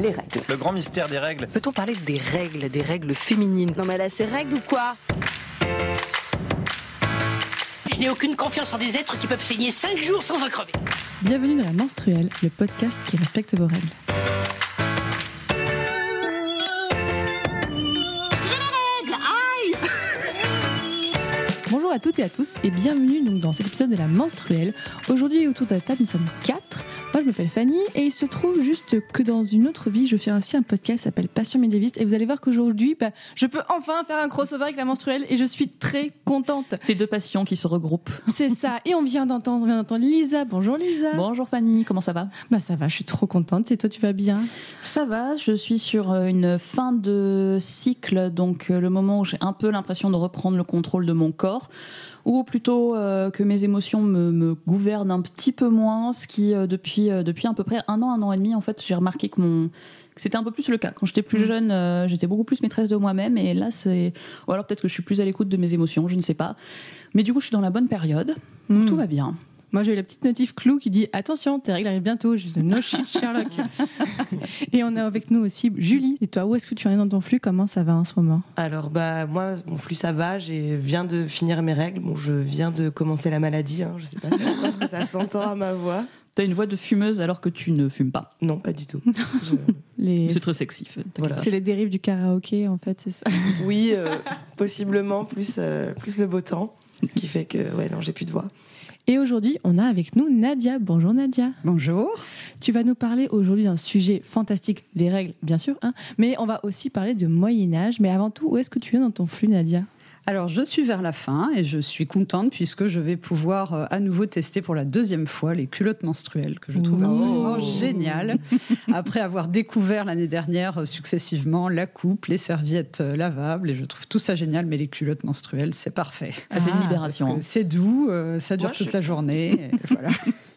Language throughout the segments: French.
les règles. Le grand mystère des règles. Peut-on parler des règles, des règles féminines? Non mais là c'est règles ou quoi? Je n'ai aucune confiance en des êtres qui peuvent saigner 5 jours sans en crever. Bienvenue dans la menstruelle, le podcast qui respecte vos règles. Bonjour à toutes et à tous et bienvenue donc dans cet épisode de la menstruelle. Aujourd'hui autour de la table nous sommes quatre. Moi je m'appelle Fanny et il se trouve juste que dans une autre vie je fais aussi un podcast qui s'appelle Passion médiéviste. Et vous allez voir qu'aujourd'hui bah, je peux enfin faire un crossover avec la menstruelle et je suis très contente. Ces deux passions qui se regroupent. C'est ça. Et on vient d'entendre, on vient d'entendre Lisa. Bonjour Lisa. Bonjour Fanny, comment ça va? Bah ça va, je suis trop contente. Et toi tu vas bien? Ça va, je suis sur euh, une fin de cycle, donc euh, le moment où j'ai un peu l'impression de reprendre le contrôle de mon corps ou plutôt euh, que mes émotions me, me, gouvernent un petit peu moins, ce qui euh, depuis euh, depuis à peu près un an, un an et demi, en fait, j'ai remarqué que mon c'était un peu plus le cas. Quand j'étais plus Mm. jeune, euh, j'étais beaucoup plus maîtresse de moi-même, et là, c'est ou alors peut-être que je suis plus à l'écoute de mes émotions, je ne sais pas. Mais du coup, je suis dans la bonne période, donc Mm. tout va bien. Moi, j'ai eu la petite notif clou qui dit Attention, tes règles arrivent bientôt. Je dis No shit, Sherlock. et on a avec nous aussi Julie. Et toi, où est-ce que tu en es dans ton flux? Comment ça va en ce moment? Alors bah moi mon flux ça va, j'ai viens de finir mes règles, bon je viens de commencer la maladie, hein. je sais pas parce que ça s'entend à ma voix. T'as une voix de fumeuse alors que tu ne fumes pas? Non pas du tout. Je- les... C'est très sexy. Voilà. C'est les dérives du karaoké, en fait, c'est ça. Oui euh, possiblement plus euh, plus le beau temps qui fait que ouais non j'ai plus de voix. Et aujourd'hui, on a avec nous Nadia. Bonjour Nadia. Bonjour. Tu vas nous parler aujourd'hui d'un sujet fantastique, les règles, bien sûr, hein, mais on va aussi parler de Moyen-Âge. Mais avant tout, où est-ce que tu es dans ton flux, Nadia? Alors, je suis vers la fin et je suis contente puisque je vais pouvoir euh, à nouveau tester pour la deuxième fois les culottes menstruelles que je trouve Oh. absolument géniales. Après avoir découvert l'année dernière euh, successivement la coupe, les serviettes euh, lavables et je trouve tout ça génial, mais les culottes menstruelles, c'est parfait. Ah, c'est une libération. que c'est doux, euh, ça dure Moi, toute je- la journée. et voilà.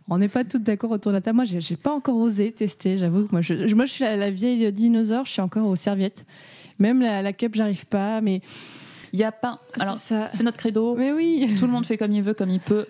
On n'est pas toutes d'accord autour de la table. Moi, j'ai pas encore osé tester. J'avoue que moi, je, je- moi, je suis la, la vieille dinosaure. Je suis encore aux serviettes. Même la, la cup, j'arrive pas. Mais Il y a pas. Alors, c'est notre credo. Mais oui. Tout le monde fait comme il veut, comme il peut.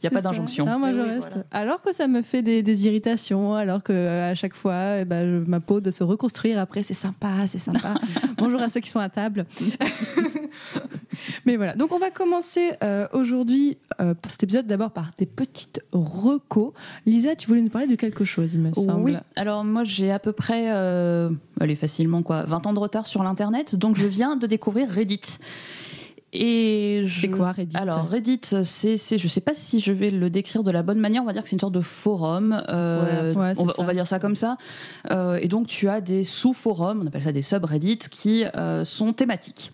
Il n'y a pas d'injonction. Moi, je oui, reste. voilà. Alors que ça me fait des, des irritations, alors que euh, à chaque fois, eh ben, je- ma peau de se reconstruire après, c'est sympa, c'est sympa. Bonjour à ceux qui sont à table. Mais voilà. Donc, on va commencer euh, aujourd'hui euh, cet épisode d'abord par des petites recos. Lisa, tu voulais nous parler de quelque chose, il me semble. Oui, alors moi j'ai à peu près, euh, allez facilement quoi, 20 ans de retard sur l'internet, donc je viens de découvrir Reddit. Et je- C'est quoi Reddit? Alors Reddit, c'est, c'est, je sais pas si je vais le décrire de la bonne manière. On va dire que c'est une sorte de forum. euh, Ouais, on, va, ça. on va dire ça comme ça. Euh, et donc tu as des sous-forums, on appelle ça des subreddits, qui euh, sont thématiques.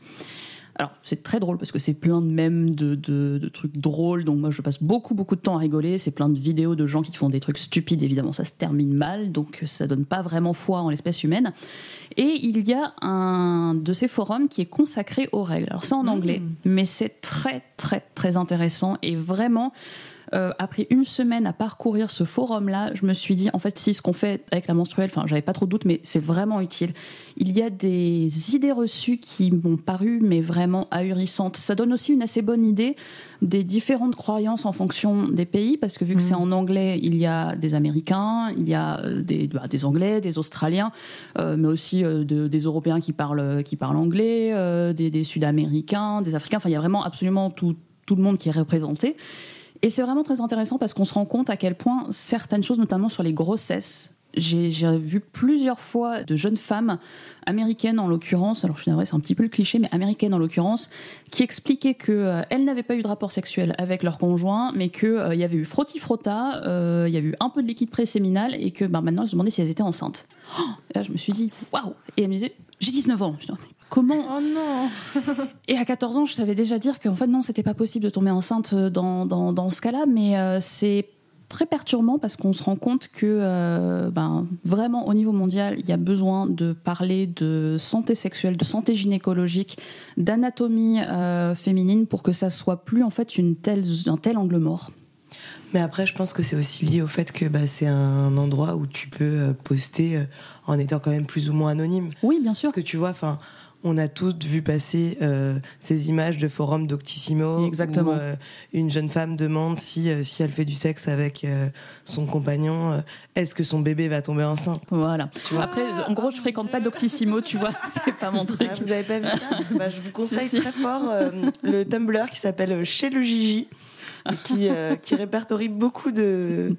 Alors c'est très drôle parce que c'est plein de mèmes, de, de, de trucs drôles. Donc moi je passe beaucoup beaucoup de temps à rigoler. C'est plein de vidéos de gens qui te font des trucs stupides. Évidemment ça se termine mal, donc ça donne pas vraiment foi en l'espèce humaine. Et il y a un de ces forums qui est consacré aux règles. Alors c'est en anglais, mais c'est très très très intéressant et vraiment. Euh, après une semaine à parcourir ce forum-là, je me suis dit, en fait, si ce qu'on fait avec la menstruelle, enfin, j'avais pas trop de doute, mais c'est vraiment utile. Il y a des idées reçues qui m'ont paru, mais vraiment ahurissantes. Ça donne aussi une assez bonne idée des différentes croyances en fonction des pays, parce que vu que c'est en anglais, il y a des Américains, il y a euh, des, bah, des Anglais, des Australiens, euh, mais aussi euh, de- des Européens qui parlent, qui parlent anglais, des, des Sud-Américains, des Africains. Enfin, il y a vraiment absolument tout, tout le monde qui est représenté. Et c'est vraiment très intéressant parce qu'on se rend compte à quel point certaines choses, notamment sur les grossesses, j'ai vu plusieurs fois de jeunes femmes américaines en l'occurrence, alors je suis navrée, c'est un petit peu le cliché, mais américaines en l'occurrence, qui expliquaient qu'elles n'avaient pas eu de rapport sexuel avec leur conjoint, mais qu'il il y avait eu frotti-frotta, euh, il y a eu un peu de liquide préséminal et que ben, maintenant elles se demandaient si elles étaient enceintes. Oh et là je me suis dit, waouh Et elle me disait, j'ai 19 ans. Comment Oh non et à 14 ans, je savais déjà dire qu'en fait, non, c'était pas possible de tomber enceinte dans, dans, dans ce cas-là, mais euh, c'est très perturbant parce qu'on se rend compte que euh, ben, vraiment au niveau mondial, il y a besoin de parler de santé sexuelle, de santé gynécologique, d'anatomie euh, féminine pour que ça soit plus en fait une telle, un tel angle mort. Mais après, je pense que c'est aussi lié au fait que bah, c'est un endroit où tu peux euh, poster euh, en étant quand même plus ou moins anonyme. Oui, bien sûr. Parce que tu vois, enfin, on a tous vu passer euh, ces images de forums Doctissimo. Exactement. Où, euh, une jeune femme demande si, euh, si elle fait du sexe avec son compagnon, est-ce que son bébé va tomber enceinte? Voilà. Après, en gros, je fréquente pas Doctissimo, tu vois, c'est pas mon truc. Ah, Vous avez pas vu ça? Bah, Je vous conseille Si, si. très fort le Tumblr qui s'appelle Chez le Gigi, qui, qui répertorie beaucoup de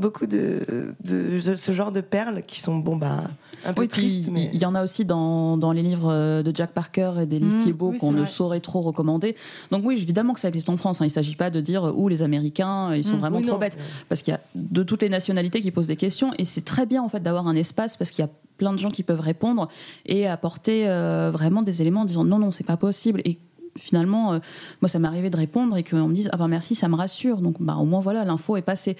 beaucoup de, de, de ce genre de perles qui sont bon bah un peu Oui, tristes il mais y en a aussi dans, dans les livres euh, de Jack Parker et d'Elise Mmh, Thiebaud oui, qu'on ne vrai. saurait trop recommander. Donc oui, évidemment que ça existe en France. hein. Il ne s'agit pas de dire où les Américains, ils sont Mmh, vraiment oui, trop non. bêtes. Parce qu'il y a de toutes les nationalités qui posent des questions et c'est très bien en fait d'avoir un espace parce qu'il y a plein de gens qui peuvent répondre et apporter euh, vraiment des éléments en disant non, non, c'est pas possible. Et finalement, euh, moi, ça m'est arrivé de répondre et qu'on me dise ah ben merci, ça me rassure. Donc bah au moins voilà, l'info est passée.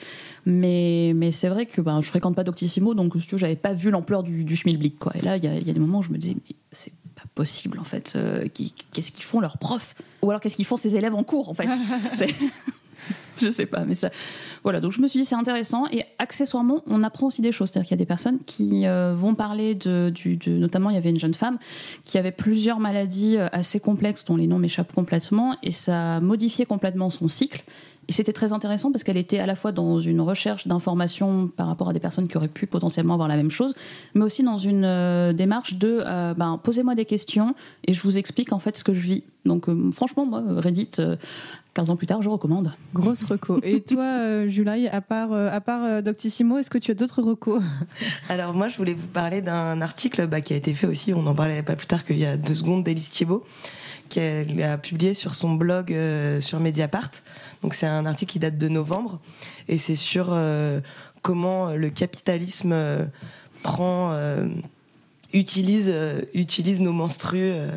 Mais, mais c'est vrai que ben, je fréquente pas Doctissimo, donc si tu j'avais pas vu l'ampleur du, du schmilblick. Quoi. Et là, il y, a- y a des moments où je me disais mais c'est pas possible en fait. Euh, qu'est-ce qu'ils font leurs profs? Ou alors qu'est-ce qu'ils font ces élèves en cours en fait? Je sais pas, mais ça. Voilà, donc je me suis dit c'est intéressant et accessoirement on apprend aussi des choses, c'est-à-dire qu'il y a des personnes qui euh, vont parler de, notamment il y avait une jeune femme qui avait plusieurs maladies euh, assez complexes dont les noms m'échappent complètement et ça a modifié complètement son cycle. Et c'était très intéressant parce qu'elle était à la fois dans une recherche d'informations par rapport à des personnes qui auraient pu potentiellement avoir la même chose, mais aussi dans une euh, démarche de ben, posez-moi des questions et je vous explique en fait ce que je vis. Donc franchement, moi, Reddit, 15 ans plus tard, je recommande. Grosse reco. Et toi, euh, Julie, à part, euh, à part euh, Doctissimo, est-ce que tu as d'autres recos Alors moi, je voulais vous parler d'un article bah, qui a été fait aussi, on en parlait pas plus tard qu'il y a deux secondes, d'Élise Thiebaud, qui a, a publié sur son blog euh, sur Mediapart. Donc c'est un article qui date de novembre, et c'est sur euh, comment le capitalisme euh, prend, euh, utilise, euh, utilise nos menstrues euh,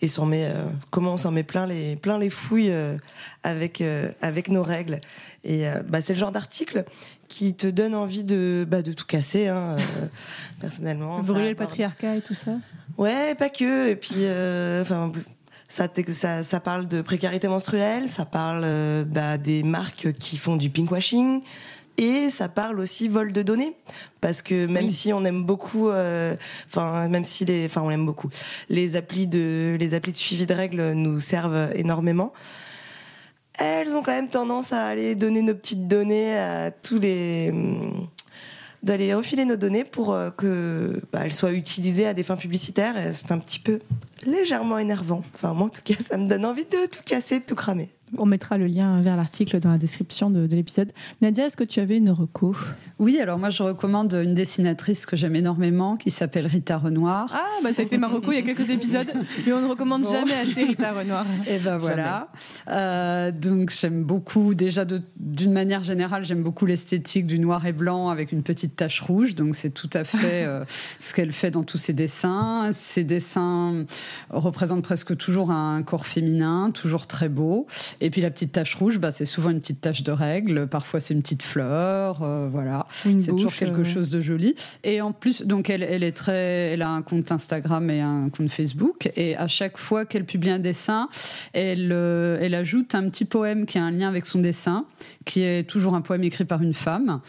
et s'en met, euh, comment on s'en met plein les, plein les fouilles euh, avec, euh, avec nos règles. Et bah, c'est le genre d'article qui te donne envie de, bah, de tout casser, hein, personnellement. Brûler le patriarcat et tout ça Ouais, pas que. Et puis, enfin, ça, ça, ça parle de précarité menstruelle, ça parle bah, des marques qui font du pinkwashing. Et ça parle aussi vol de données, parce que même Oui. si on aime beaucoup, euh, enfin même si les, enfin on aime beaucoup, les applis de, les applis de suivi de règles nous servent énormément. Elles ont quand même tendance à aller donner nos petites données à tous les, hum, d'aller refiler nos données pour euh, que bah, elles soient utilisées à des fins publicitaires. C'est un petit peu légèrement énervant. Enfin moi en tout cas, ça me donne envie de tout casser, de tout cramer. On mettra le lien vers l'article dans la description de, de l'épisode. Nadia, est-ce que tu avais une reco? Oui, alors moi je recommande une dessinatrice que j'aime énormément qui s'appelle Rita Renoir. Ah, bah ça a été ma reco il y a quelques épisodes, mais on ne recommande Bon. jamais assez Rita Renoir. Et ben voilà. Euh, donc j'aime beaucoup, déjà d'une manière générale, j'aime beaucoup l'esthétique du noir et blanc avec une petite tache rouge. Donc c'est tout à fait euh, ce qu'elle fait dans tous ses dessins. Ses dessins représentent presque toujours un corps féminin, toujours très beau. Et puis la petite tache rouge, bah, c'est souvent une petite tache de règle. Parfois c'est une petite fleur. euh, voilà. C'est toujours quelque euh, chose de joli. Et en plus, donc elle, elle est très, elle a un compte Instagram et un compte Facebook. Et à chaque fois qu'elle publie un dessin, elle, euh, elle ajoute un petit poème qui a un lien avec son dessin, qui est toujours un poème écrit par une femme.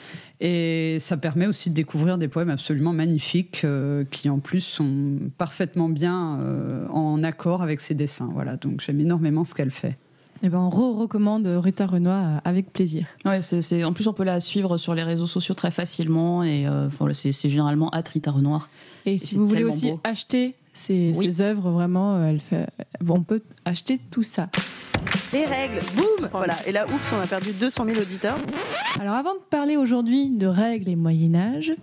Et ça permet aussi de découvrir des poèmes absolument magnifiques, euh, qui en plus sont parfaitement bien euh, en accord avec ses dessins. Voilà. Donc j'aime énormément ce qu'elle fait. Eh ben, on re-recommande Rita Renoir euh, avec plaisir. Ouais, c'est, c'est- En plus, on peut la suivre sur les réseaux sociaux très facilement et euh, voilà, c'est, généralement Rita Renoir. Et Et si vous voulez aussi beau. acheter ses, Oui. ses œuvres, vraiment, euh, elle fait... bon, on peut acheter tout ça. Les règles, boum Voilà. Et là, oups, on a perdu 200 000 auditeurs. Alors avant de parler aujourd'hui de règles et Moyen Âge,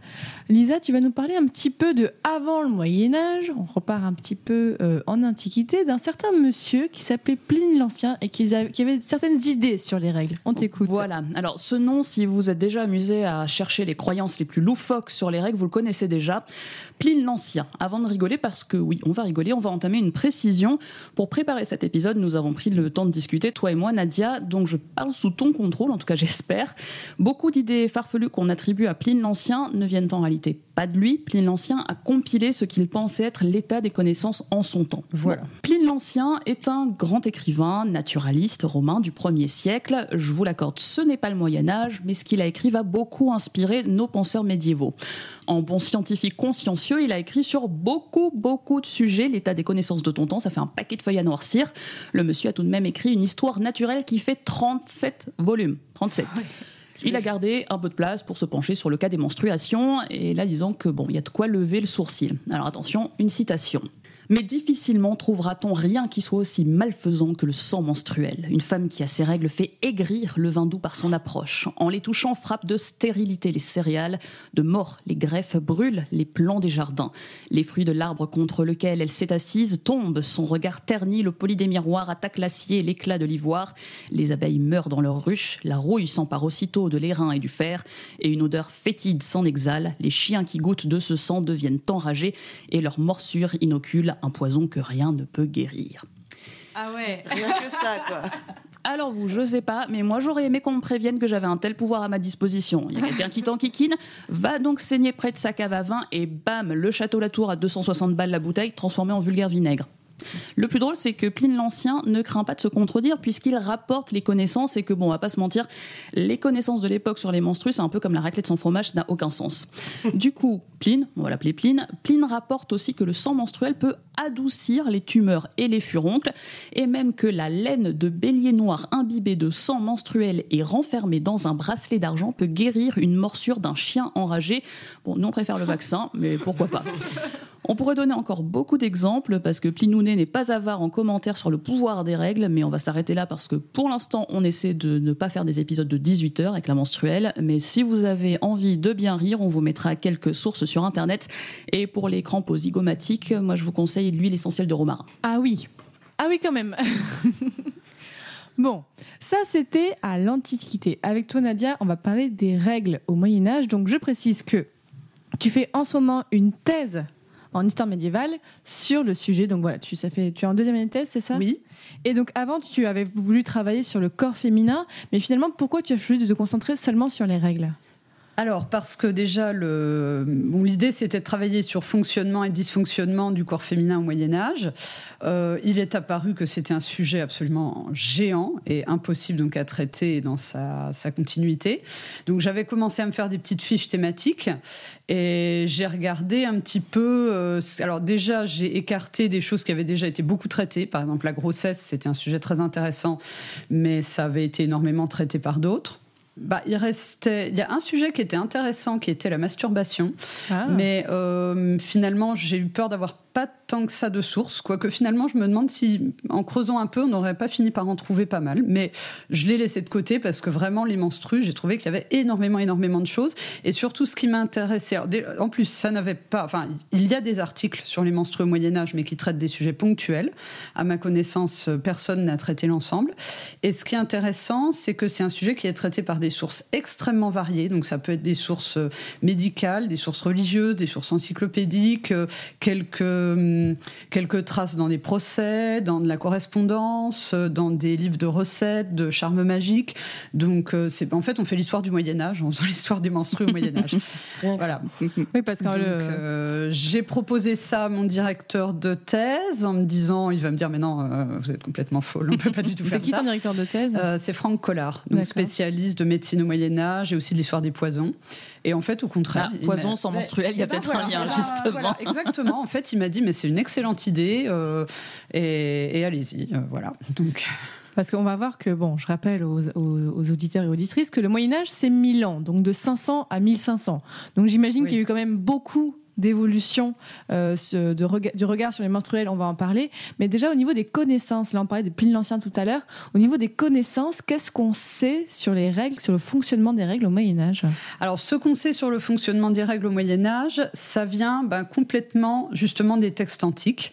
Lisa, tu vas nous parler un petit peu de avant le Moyen Âge. On repart un petit peu euh, en Antiquité d'un certain monsieur qui s'appelait Pline l'Ancien et qui, qui avait certaines idées sur les règles. On t'écoute. Voilà. Alors, ce nom, si vous êtes déjà amusé à chercher les croyances les plus loufoques sur les règles, vous le connaissez déjà. Pline l'Ancien. Avant de rigoler, parce que oui, on va rigoler, on va entamer une précision. Pour préparer cet épisode, nous avons pris le temps de discuter, toi et moi, Nadia, donc je parle sous ton contrôle, en tout cas j'espère. Beaucoup d'idées farfelues qu'on attribue à Pline l'Ancien ne viennent en réalité pas de lui. Pline l'Ancien a compilé ce qu'il pensait être l'état des connaissances en son temps. Voilà. Pline l'Ancien est un grand écrivain, naturaliste romain du 1er siècle. Je vous l'accorde, ce n'est pas le Moyen Âge, mais ce qu'il a écrit va beaucoup inspirer nos penseurs médiévaux. En bon scientifique consciencieux, il a écrit sur beaucoup, beaucoup de sujets. L'état des connaissances de ton temps, ça fait un paquet de feuilles à noircir. Le monsieur a tout de même écrit une histoire naturelle qui fait 37 volumes. 37. Il a gardé un peu de place pour se pencher sur le cas des menstruations, et là disons que bon, il y a de quoi lever le sourcil. Alors attention, une citation. Mais difficilement trouvera-t-on rien qui soit aussi malfaisant que le sang menstruel. Une femme qui a ses règles fait aigrir le vin doux par son approche. En les touchant, frappe de stérilité les céréales, de mort les greffes brûlent les plants des jardins. Les fruits de l'arbre contre lequel elle s'est assise tombent, son regard terni, le poli des miroirs attaque l'acier l'éclat de l'ivoire. Les abeilles meurent dans leurs ruches, la rouille s'empare aussitôt de l'airain et du fer, et une odeur fétide s'en exhale. Les chiens qui goûtent de ce sang deviennent enragés, et leur morsure un poison que rien ne peut guérir. Ah ouais. Rien que ça, quoi. Alors vous, je sais pas, mais moi j'aurais aimé qu'on me prévienne que j'avais un tel pouvoir à ma disposition. Il y a quelqu'un qui t'enquiquine, va donc saigner près de sa cave à vin et bam, le château Latour à 260 balles la bouteille transformée en vulgaire vinaigre. Le plus drôle, c'est que Pline l'Ancien ne craint pas de se contredire puisqu'il rapporte les connaissances et que, bon, on va pas se mentir, les connaissances de l'époque sur les menstrues, c'est un peu comme la raclette sans fromage, ça n'a aucun sens. Du coup, Pline, on va l'appeler Pline, Pline rapporte aussi que le sang menstruel peut adoucir les tumeurs et les furoncles et même que la laine de bélier noir imbibée de sang menstruel et renfermée dans un bracelet d'argent peut guérir une morsure d'un chien enragé. Bon, nous on préfère le vaccin, mais pourquoi pas. On pourrait donner encore beaucoup d'exemples parce que Plinounet n'est pas avare en commentaires sur le pouvoir des règles, mais on va s'arrêter là parce que pour l'instant, on essaie de ne pas faire des épisodes de 18 heures avec la menstruelle. Mais si vous avez envie de bien rire, on vous mettra quelques sources sur internet. Et pour les crampes zygomatiques, moi je vous conseille l'huile essentielle de romarin. Ah oui. Ah oui, quand même. bon, ça c'était à l'Antiquité. Avec toi, Nadia, on va parler des règles au Moyen-Âge. Donc je précise que tu fais en ce moment une thèse en histoire médiévale sur le sujet. Donc voilà, tu, ça fait, tu es en deuxième année de thèse, c'est ça? Oui. Et donc avant, tu avais voulu travailler sur le corps féminin, mais finalement, pourquoi tu as choisi de te concentrer seulement sur les règles? Alors, parce que déjà, l'idée, c'était de travailler sur fonctionnement et dysfonctionnement du corps féminin au Moyen Âge. Euh, il est apparu que c'était un sujet absolument géant et impossible donc à traiter dans sa, sa continuité. Donc, j'avais commencé à me faire des petites fiches thématiques et j'ai regardé un petit peu. euh, alors, déjà, j'ai écarté des choses qui avaient déjà été beaucoup traitées. Par exemple, la grossesse, c'était un sujet très intéressant, mais ça avait été énormément traité par d'autres. Bah, il restait. Il y a un sujet qui était intéressant, qui était la masturbation. Ah. Mais euh, finalement, j'ai eu peur d'avoir pas tant que ça de sources, quoique finalement, je me demande si, en creusant un peu, on n'aurait pas fini par en trouver pas mal. Mais je l'ai laissé de côté parce que vraiment, les menstrues, j'ai trouvé qu'il y avait énormément, énormément de choses. Et surtout, ce qui m'a intéressé, en plus, ça n'avait pas. Enfin, il y a des articles sur les menstrues au Moyen-Âge, mais qui traitent des sujets ponctuels. À ma connaissance, personne n'a traité l'ensemble. Et ce qui est intéressant, c'est que c'est un sujet qui est traité par des sources extrêmement variées. Donc, ça peut être des sources euh, médicales, des sources religieuses, des sources encyclopédiques, euh, quelques, hum, quelques traces dans des procès, dans de la correspondance, euh, dans des livres de recettes, de charme magique. Donc, euh, c'est en fait, on fait l'histoire du Moyen Âge en faisant l'histoire des menstrues au Moyen Âge. Rien que ça. voilà. Oui, parce que euh, j'ai proposé ça à mon directeur de thèse en me disant, il va me dire, mais non, euh, vous êtes complètement folle, on ne peut pas du tout c'est faire qui ça. ton directeur de thèse? Euh, c'est Franck Collard, donc spécialiste de médecine au Moyen Âge et aussi de l'histoire des poisons. Et en fait, au contraire, Ah, il poison sans menstruel, il y a eh ben peut-être un lien, justement. voilà, exactement. En fait, il m'a dit, mais c'est une excellente idée euh, et, et allez-y, euh, voilà. Donc, Parce qu'on va voir que, bon, je rappelle aux, aux- aux auditeurs et auditrices que le Moyen-Âge, c'est 1000 ans, donc de 500 à 1500. Donc j'imagine Oui. qu'il y a eu quand même beaucoup d'évolution euh, du regard sur les menstruels, on va en parler. Mais déjà au niveau des connaissances, là on parlait de Pline l'Ancien tout à l'heure, au niveau des connaissances, qu'est-ce qu'on sait sur les règles, sur le fonctionnement des règles au Moyen-Âge Alors, ce qu'on sait sur le fonctionnement des règles au Moyen Âge, ça vient ben, complètement justement des textes antiques.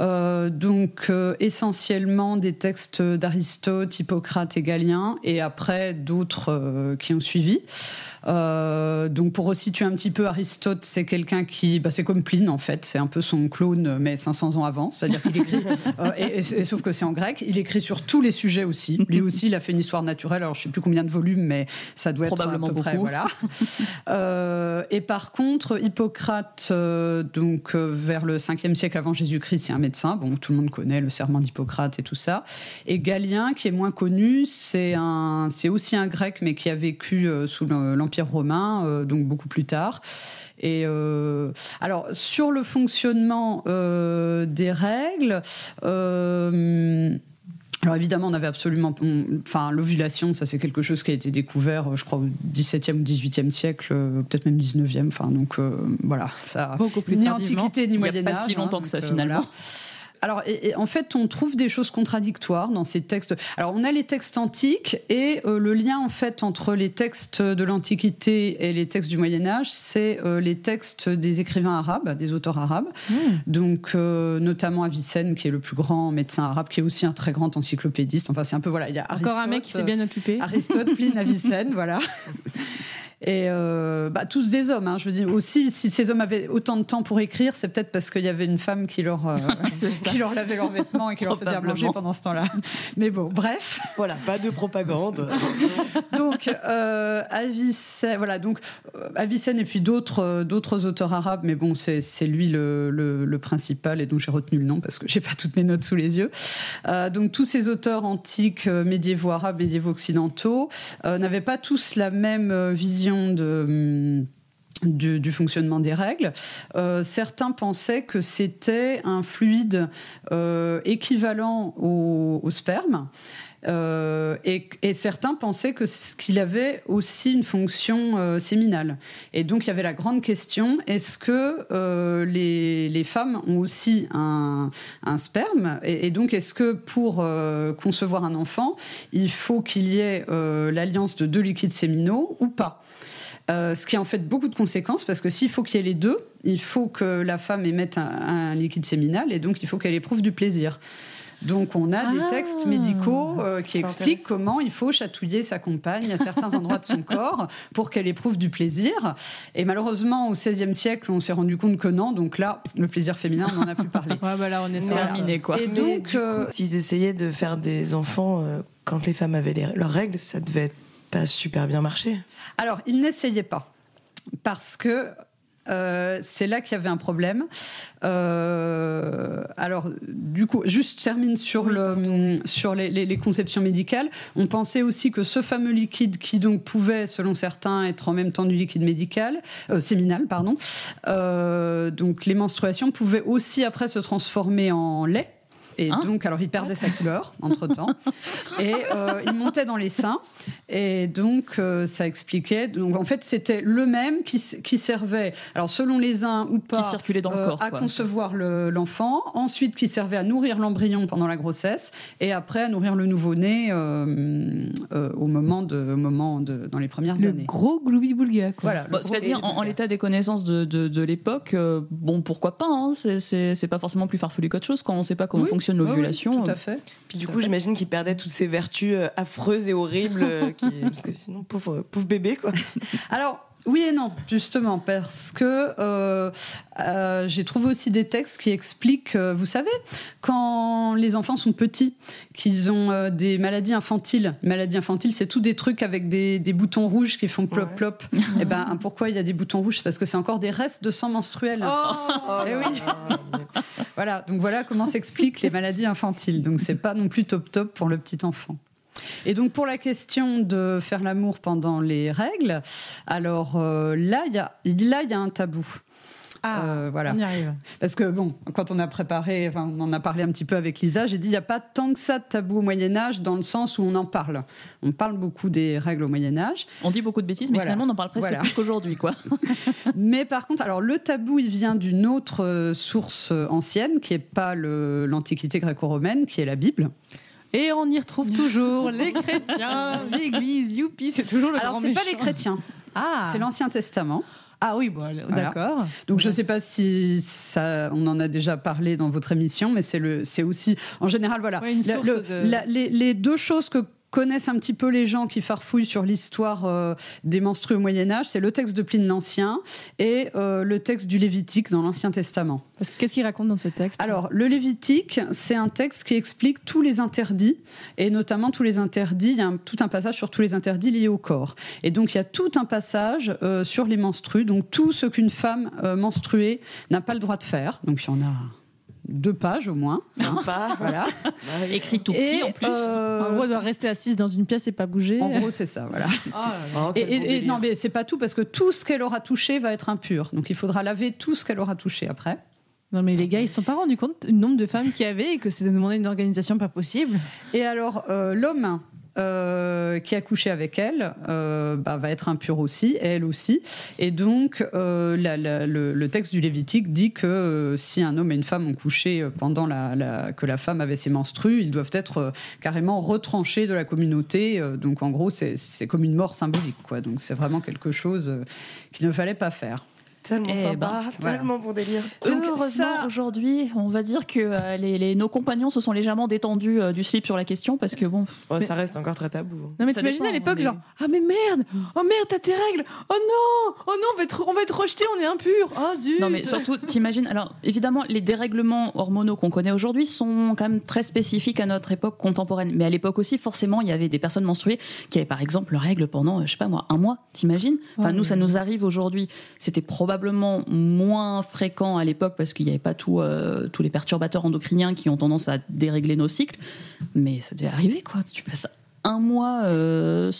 Euh, donc euh, essentiellement des textes d'Aristote, Hippocrate et Galien, et après d'autres qui ont suivi. Euh, donc pour resituer un petit peu, Aristote, c'est quelqu'un qui, bah, c'est comme Pline en fait, c'est un peu son clone, mais 500 ans avant. C'est-à-dire qu'il écrit, euh, et, et- et sauf que c'est en grec. Il écrit sur tous les sujets aussi. Lui aussi, il a fait une histoire naturelle. Alors je sais plus combien de volumes, mais ça doit Probablement être à peu près, beaucoup. voilà. Euh, et par contre, Hippocrate, donc vers le 5e siècle avant Jésus-Christ, c'est un médecin. Bon, tout le monde connaît le serment d'Hippocrate et tout ça. Et Galien, qui est moins connu, c'est un, c'est aussi un grec, mais qui a vécu sous le- l'Empire romain, euh, donc beaucoup plus tard. Et euh, alors sur le fonctionnement euh, des règles. euh, alors évidemment, on avait absolument, on- enfin l'ovulation, ça c'est quelque chose qui a été découvert, je crois au XVIIe ou XVIIIe siècle, peut-être même XIXe. Enfin donc voilà, ça Beaucoup plus ni tardivement. antiquité ni Il y a Moyen pas Âge. si longtemps que ça, finalement. voilà. Alors, et- et en fait, on trouve des choses contradictoires dans ces textes. Alors, on a les textes antiques et euh, le lien en fait entre les textes de l'Antiquité et les textes du Moyen Âge, c'est euh, les textes des écrivains arabes, des auteurs arabes. Donc, euh, notamment Avicenne, qui est le plus grand médecin arabe, qui est aussi un très grand encyclopédiste. Enfin, c'est un peu voilà, il y a Encore un mec qui s'est bien occupé. Aristote, Pline, Avicenne, voilà. Et euh, bah, tous des hommes. hein. Je veux dire aussi, si ces hommes avaient autant de temps pour écrire, c'est peut-être parce qu'il y avait une femme qui leur euh, qui leur lavait leurs vêtements et qui leur faisait à manger pendant ce temps-là. Mais bon, bref. Voilà, pas de propagande. Donc euh, Avicenne, voilà. Donc euh, Avicenne et puis d'autres euh, d'autres auteurs arabes, mais bon, c'est c'est lui le, le, le principal et donc j'ai retenu le nom parce que j'ai pas toutes mes notes sous les yeux. Donc tous ces auteurs antiques, médiévaux arabes, médiévaux occidentaux, n'avaient pas tous la même euh, hum, du, fonctionnement des règles. Euh, certains pensaient que c'était un fluide euh, équivalent au, sperme. Euh, et, certains pensaient que qu'il avait aussi une fonction euh, séminale. Et donc il y avait la grande question est-ce que les, femmes ont aussi un, sperme? Et, donc est-ce que pour concevoir un enfant, il faut qu'il y ait l'alliance de deux liquides séminaux ou pas? Euh, ce qui a en fait beaucoup de conséquences parce que s'il faut qu'il y ait les deux, il faut que la femme émette un, un liquide séminal et donc il faut qu'elle éprouve du plaisir. Donc on a des Ah. textes médicaux euh, qui expliquent comment il faut chatouiller sa compagne à certains endroits de son corps pour qu'elle éprouve du plaisir. Et malheureusement, au XVIe siècle, on s'est rendu compte que non. Donc là, le plaisir féminin, on n'en a plus parlé. Ouais, bah là, on est Terminé, quoi. Et Mais donc, coup, euh, s'ils essayaient de faire des enfants euh, quand les femmes avaient les- leurs règles, ça devait pas super bien marcher. Alors, il n'essayait pas. Parce que euh, c'est là qu'il y avait un problème. Euh, alors, du coup, juste je termine sur, le, sur les, les- les conceptions médicales. On pensait aussi que ce fameux liquide, qui donc pouvait, selon certains, être en même temps du liquide médical, euh, séminal, pardon, euh, donc les menstruations pouvaient aussi après se transformer en lait. Et Hein donc, alors, il perdait sa couleur entre temps. et euh, il montait dans les seins. Et donc, euh, ça expliquait. Donc, en fait, c'était le même qui, servait, alors selon les uns ou pas, Qui circulait dans le euh, corps. à quoi. concevoir le- l'enfant. Ensuite, qui servait à nourrir l'embryon pendant la grossesse. Et après, à nourrir le nouveau-né euh, euh, au moment, de, au moment de, dans les premières le années. gros gloubi-boulga, quoi. Voilà. Bon, dit, en, en l'état des connaissances de, de, de l'époque, euh, bon, pourquoi pas hein, C'est- pas forcément plus farfelu qu'autre chose quand on sait pas comment Oui, fonctionne Oui, oui, l'ovulation. tout à fait. Puis du coup, j'imagine qu'ils perdaient toutes ces vertus euh, affreuses et horribles, euh, qui... parce que sinon, pauvre, pauvre bébé, quoi. Alors, oui et non, justement, parce que euh, euh, j'ai trouvé aussi des textes qui expliquent, euh, vous savez, quand les enfants sont petits, qu'ils ont euh, des maladies infantiles. Maladies infantiles, c'est tout des trucs avec des, des boutons rouges qui font plop Ouais. plop. et ben, pourquoi il y a des boutons rouges? C'est Parce que c'est encore des restes de sang menstruel. Oh Eh là oui. là. Voilà, donc voilà comment s'expliquent les maladies infantiles. Donc c'est pas non plus top top pour le petit enfant. Et donc pour la question de faire l'amour pendant les règles, alors euh, là il y a là il y a un tabou. Ah, Euh, voilà. on y arrive. Parce que bon, quand on a préparé, enfin, on en a parlé un petit peu avec Lisa, j'ai dit il n'y a pas tant que ça de tabou au Moyen Âge dans le sens où on en parle. On parle beaucoup des règles au Moyen Âge, On dit beaucoup de bêtises, mais Voilà. finalement on en parle presque Voilà. plus qu'aujourd'hui. quoi. mais par contre, alors le tabou, il vient d'une autre euh, source ancienne qui est pas le- l'Antiquité gréco-romaine, qui est la Bible. Et on y retrouve toujours les chrétiens, l'église, youpi, c'est toujours le Alors grand c'est pas les chrétiens, Ah, c'est l'Ancien Testament. ah oui, bon, d'accord. Donc je ne sais pas si ça, on en a déjà parlé dans votre émission, mais c'est le, c'est aussi en général voilà. Ouais, une le- de- la- les, les deux choses que connaissent un petit peu les gens qui farfouillent sur l'histoire euh, des menstrues au Moyen Âge, c'est le texte de Pline l'Ancien et euh, le texte du Lévitique dans l'Ancien Testament. Qu'est-ce qu'il raconte dans ce texte? Alors, le Lévitique, c'est un texte qui explique tous les interdits, et notamment tous les interdits, il y a un- tout un passage sur tous les interdits liés au corps. Et donc, il y a tout un passage euh, sur les menstrues, donc tout ce qu'une femme menstruée n'a pas le droit de faire. Donc, il y en a deux pages au moins. Sympa. Voilà. Écrit tout petit Et, en plus. euh, En gros, elle doit rester assise dans une pièce et pas bouger. en gros, c'est ça, voilà. Oh, Et, et- et non, mais c'est pas tout parce que tout ce qu'elle aura touché va être impur. Donc il faudra laver tout ce qu'elle aura touché après. Non, mais les gars, ils se sont pas rendus compte du nombre de femmes qu'il y avait et que c'était demander une organisation pas possible. Et alors euh, l'homme euh, qui a couché avec elle euh, bah, va être impur aussi, elle aussi. Et donc euh, le, texte du Lévitique dit que si un homme et une femme ont couché pendant que la femme avait ses menstrues, ils doivent être carrément retranchés de la communauté. Donc en gros, c'est comme une mort symbolique. Quoi. Donc c'est vraiment quelque chose qu'il ne fallait pas faire. Tellement Eh sympa, ben, voilà. tellement bon délire. Donc, Heureusement, ça- aujourd'hui, on va dire que euh, les, les- nos compagnons se sont légèrement détendus euh, du slip sur la question parce que bon, Oh, ça reste encore très tabou. hein. Non, mais t'imagines à l'époque, mais- genre, ah, mais merde, oh merde, t'as tes règles, oh non, oh non, on va être, on va être rejeté, on est impur, oh zut. Non, mais surtout, t'imagines. Alors, évidemment, les dérèglements hormonaux qu'on connaît aujourd'hui sont quand même très spécifiques à notre époque contemporaine. Mais à l'époque aussi, forcément, il y avait des personnes menstruées qui avaient, par exemple, leurs règles pendant, euh, je sais pas moi, un mois. T'imagines? Enfin, nous, ça nous arrive aujourd'hui. C'était probablement moins fréquent à l'époque parce qu'il n'y avait pas euh, tous les perturbateurs endocriniens qui ont tendance à dérégler nos cycles. Mais ça devait arriver, quoi. Tu passes un mois euh,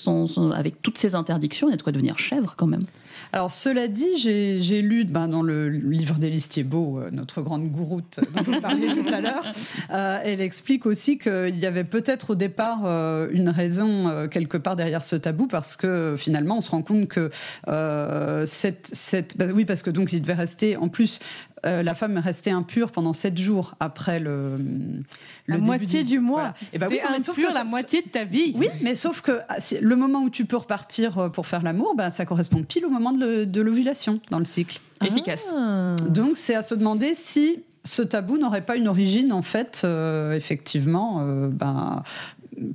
avec toutes ces interdictions, il y a de quoi devenir chèvre quand même. Alors, cela dit, j'ai lu ben, dans le livre d'Élise Thiebaud, euh, notre grande gouroute dont vous parliez tout à l'heure, euh, elle explique aussi qu'il y avait peut-être au départ euh, une raison euh, quelque part derrière ce tabou, parce que finalement, on se rend compte que euh, cette, cette- bah oui, parce que donc il devait rester, en plus, euh, la femme restait impure pendant sept jours après le, le La début moitié du mois. Voilà. Et bah oui, T'es non, mais sauf que la moitié de ta vie. oui, mais sauf que ah, le moment où tu peux repartir euh, pour faire l'amour, bah, ça correspond pile au moment de l'ovulation dans le cycle. Efficace. Ah. Donc c'est à se demander si ce tabou n'aurait pas une origine, en fait, euh, effectivement, euh, ben,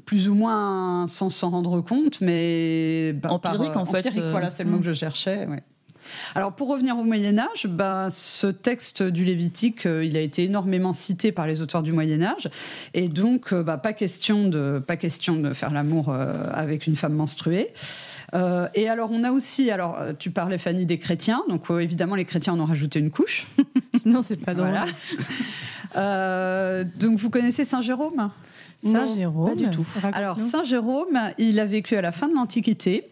plus ou moins sans s'en rendre compte, mais ben, Empirique, par, en fait, empirique, voilà, c'est le mot que je cherchais. ouais. Alors pour revenir au Moyen Âge, ben, ce texte du Lévitique, euh, il a été énormément cité par les auteurs du Moyen Âge, et donc euh, bah, pas question de pas question de faire l'amour euh, avec une femme menstruée. Euh, et alors on a aussi, alors tu parlais Fanny des chrétiens, donc euh, évidemment les chrétiens en ont rajouté une couche. Sinon, c'est pas drôle. Voilà. Euh, donc vous connaissez Saint Jérôme? Ça, Jérôme. pas du tout. Alors Saint Jérôme, il a vécu à la fin de l'Antiquité.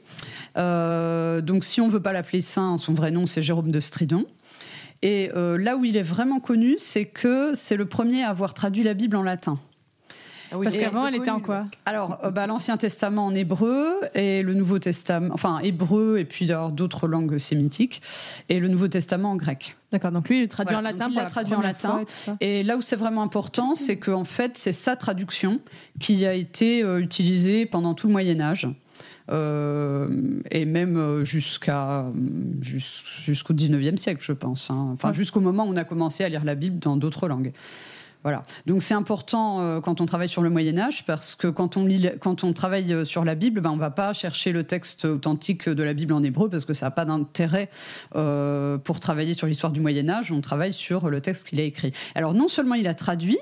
Euh, donc si on veut pas l'appeler saint, son vrai nom c'est Jérôme de Stridon. Et euh, là où il est vraiment connu, c'est que c'est le premier à avoir traduit la Bible en latin. Ah oui, Parce qu'avant, elle était en quoi Alors, euh, bah, l'Ancien Testament en hébreu et le Nouveau Testament, enfin hébreu et puis d'ailleurs d'autres langues sémitiques, et le Nouveau Testament en grec. D'accord, donc lui, il traduit Voilà, en latin il l'a la traduit en latin. et là où c'est vraiment important, c'est qu'en fait, c'est sa traduction qui a été euh, utilisée pendant tout le Moyen Âge. Euh, et même euh, jusqu'à jus- jusqu'au 19e siècle, je pense. hein. Enfin, jusqu'au moment où on a commencé à lire la Bible dans d'autres langues. Voilà. Donc c'est important euh, quand on travaille sur le Moyen Âge parce que quand on lit, quand on travaille euh, sur la Bible, ben on va pas chercher le texte authentique de la Bible en hébreu parce que ça n'a pas d'intérêt euh, pour travailler sur l'histoire du Moyen Âge. On travaille sur le texte qu'il a écrit. Alors non seulement il a traduit,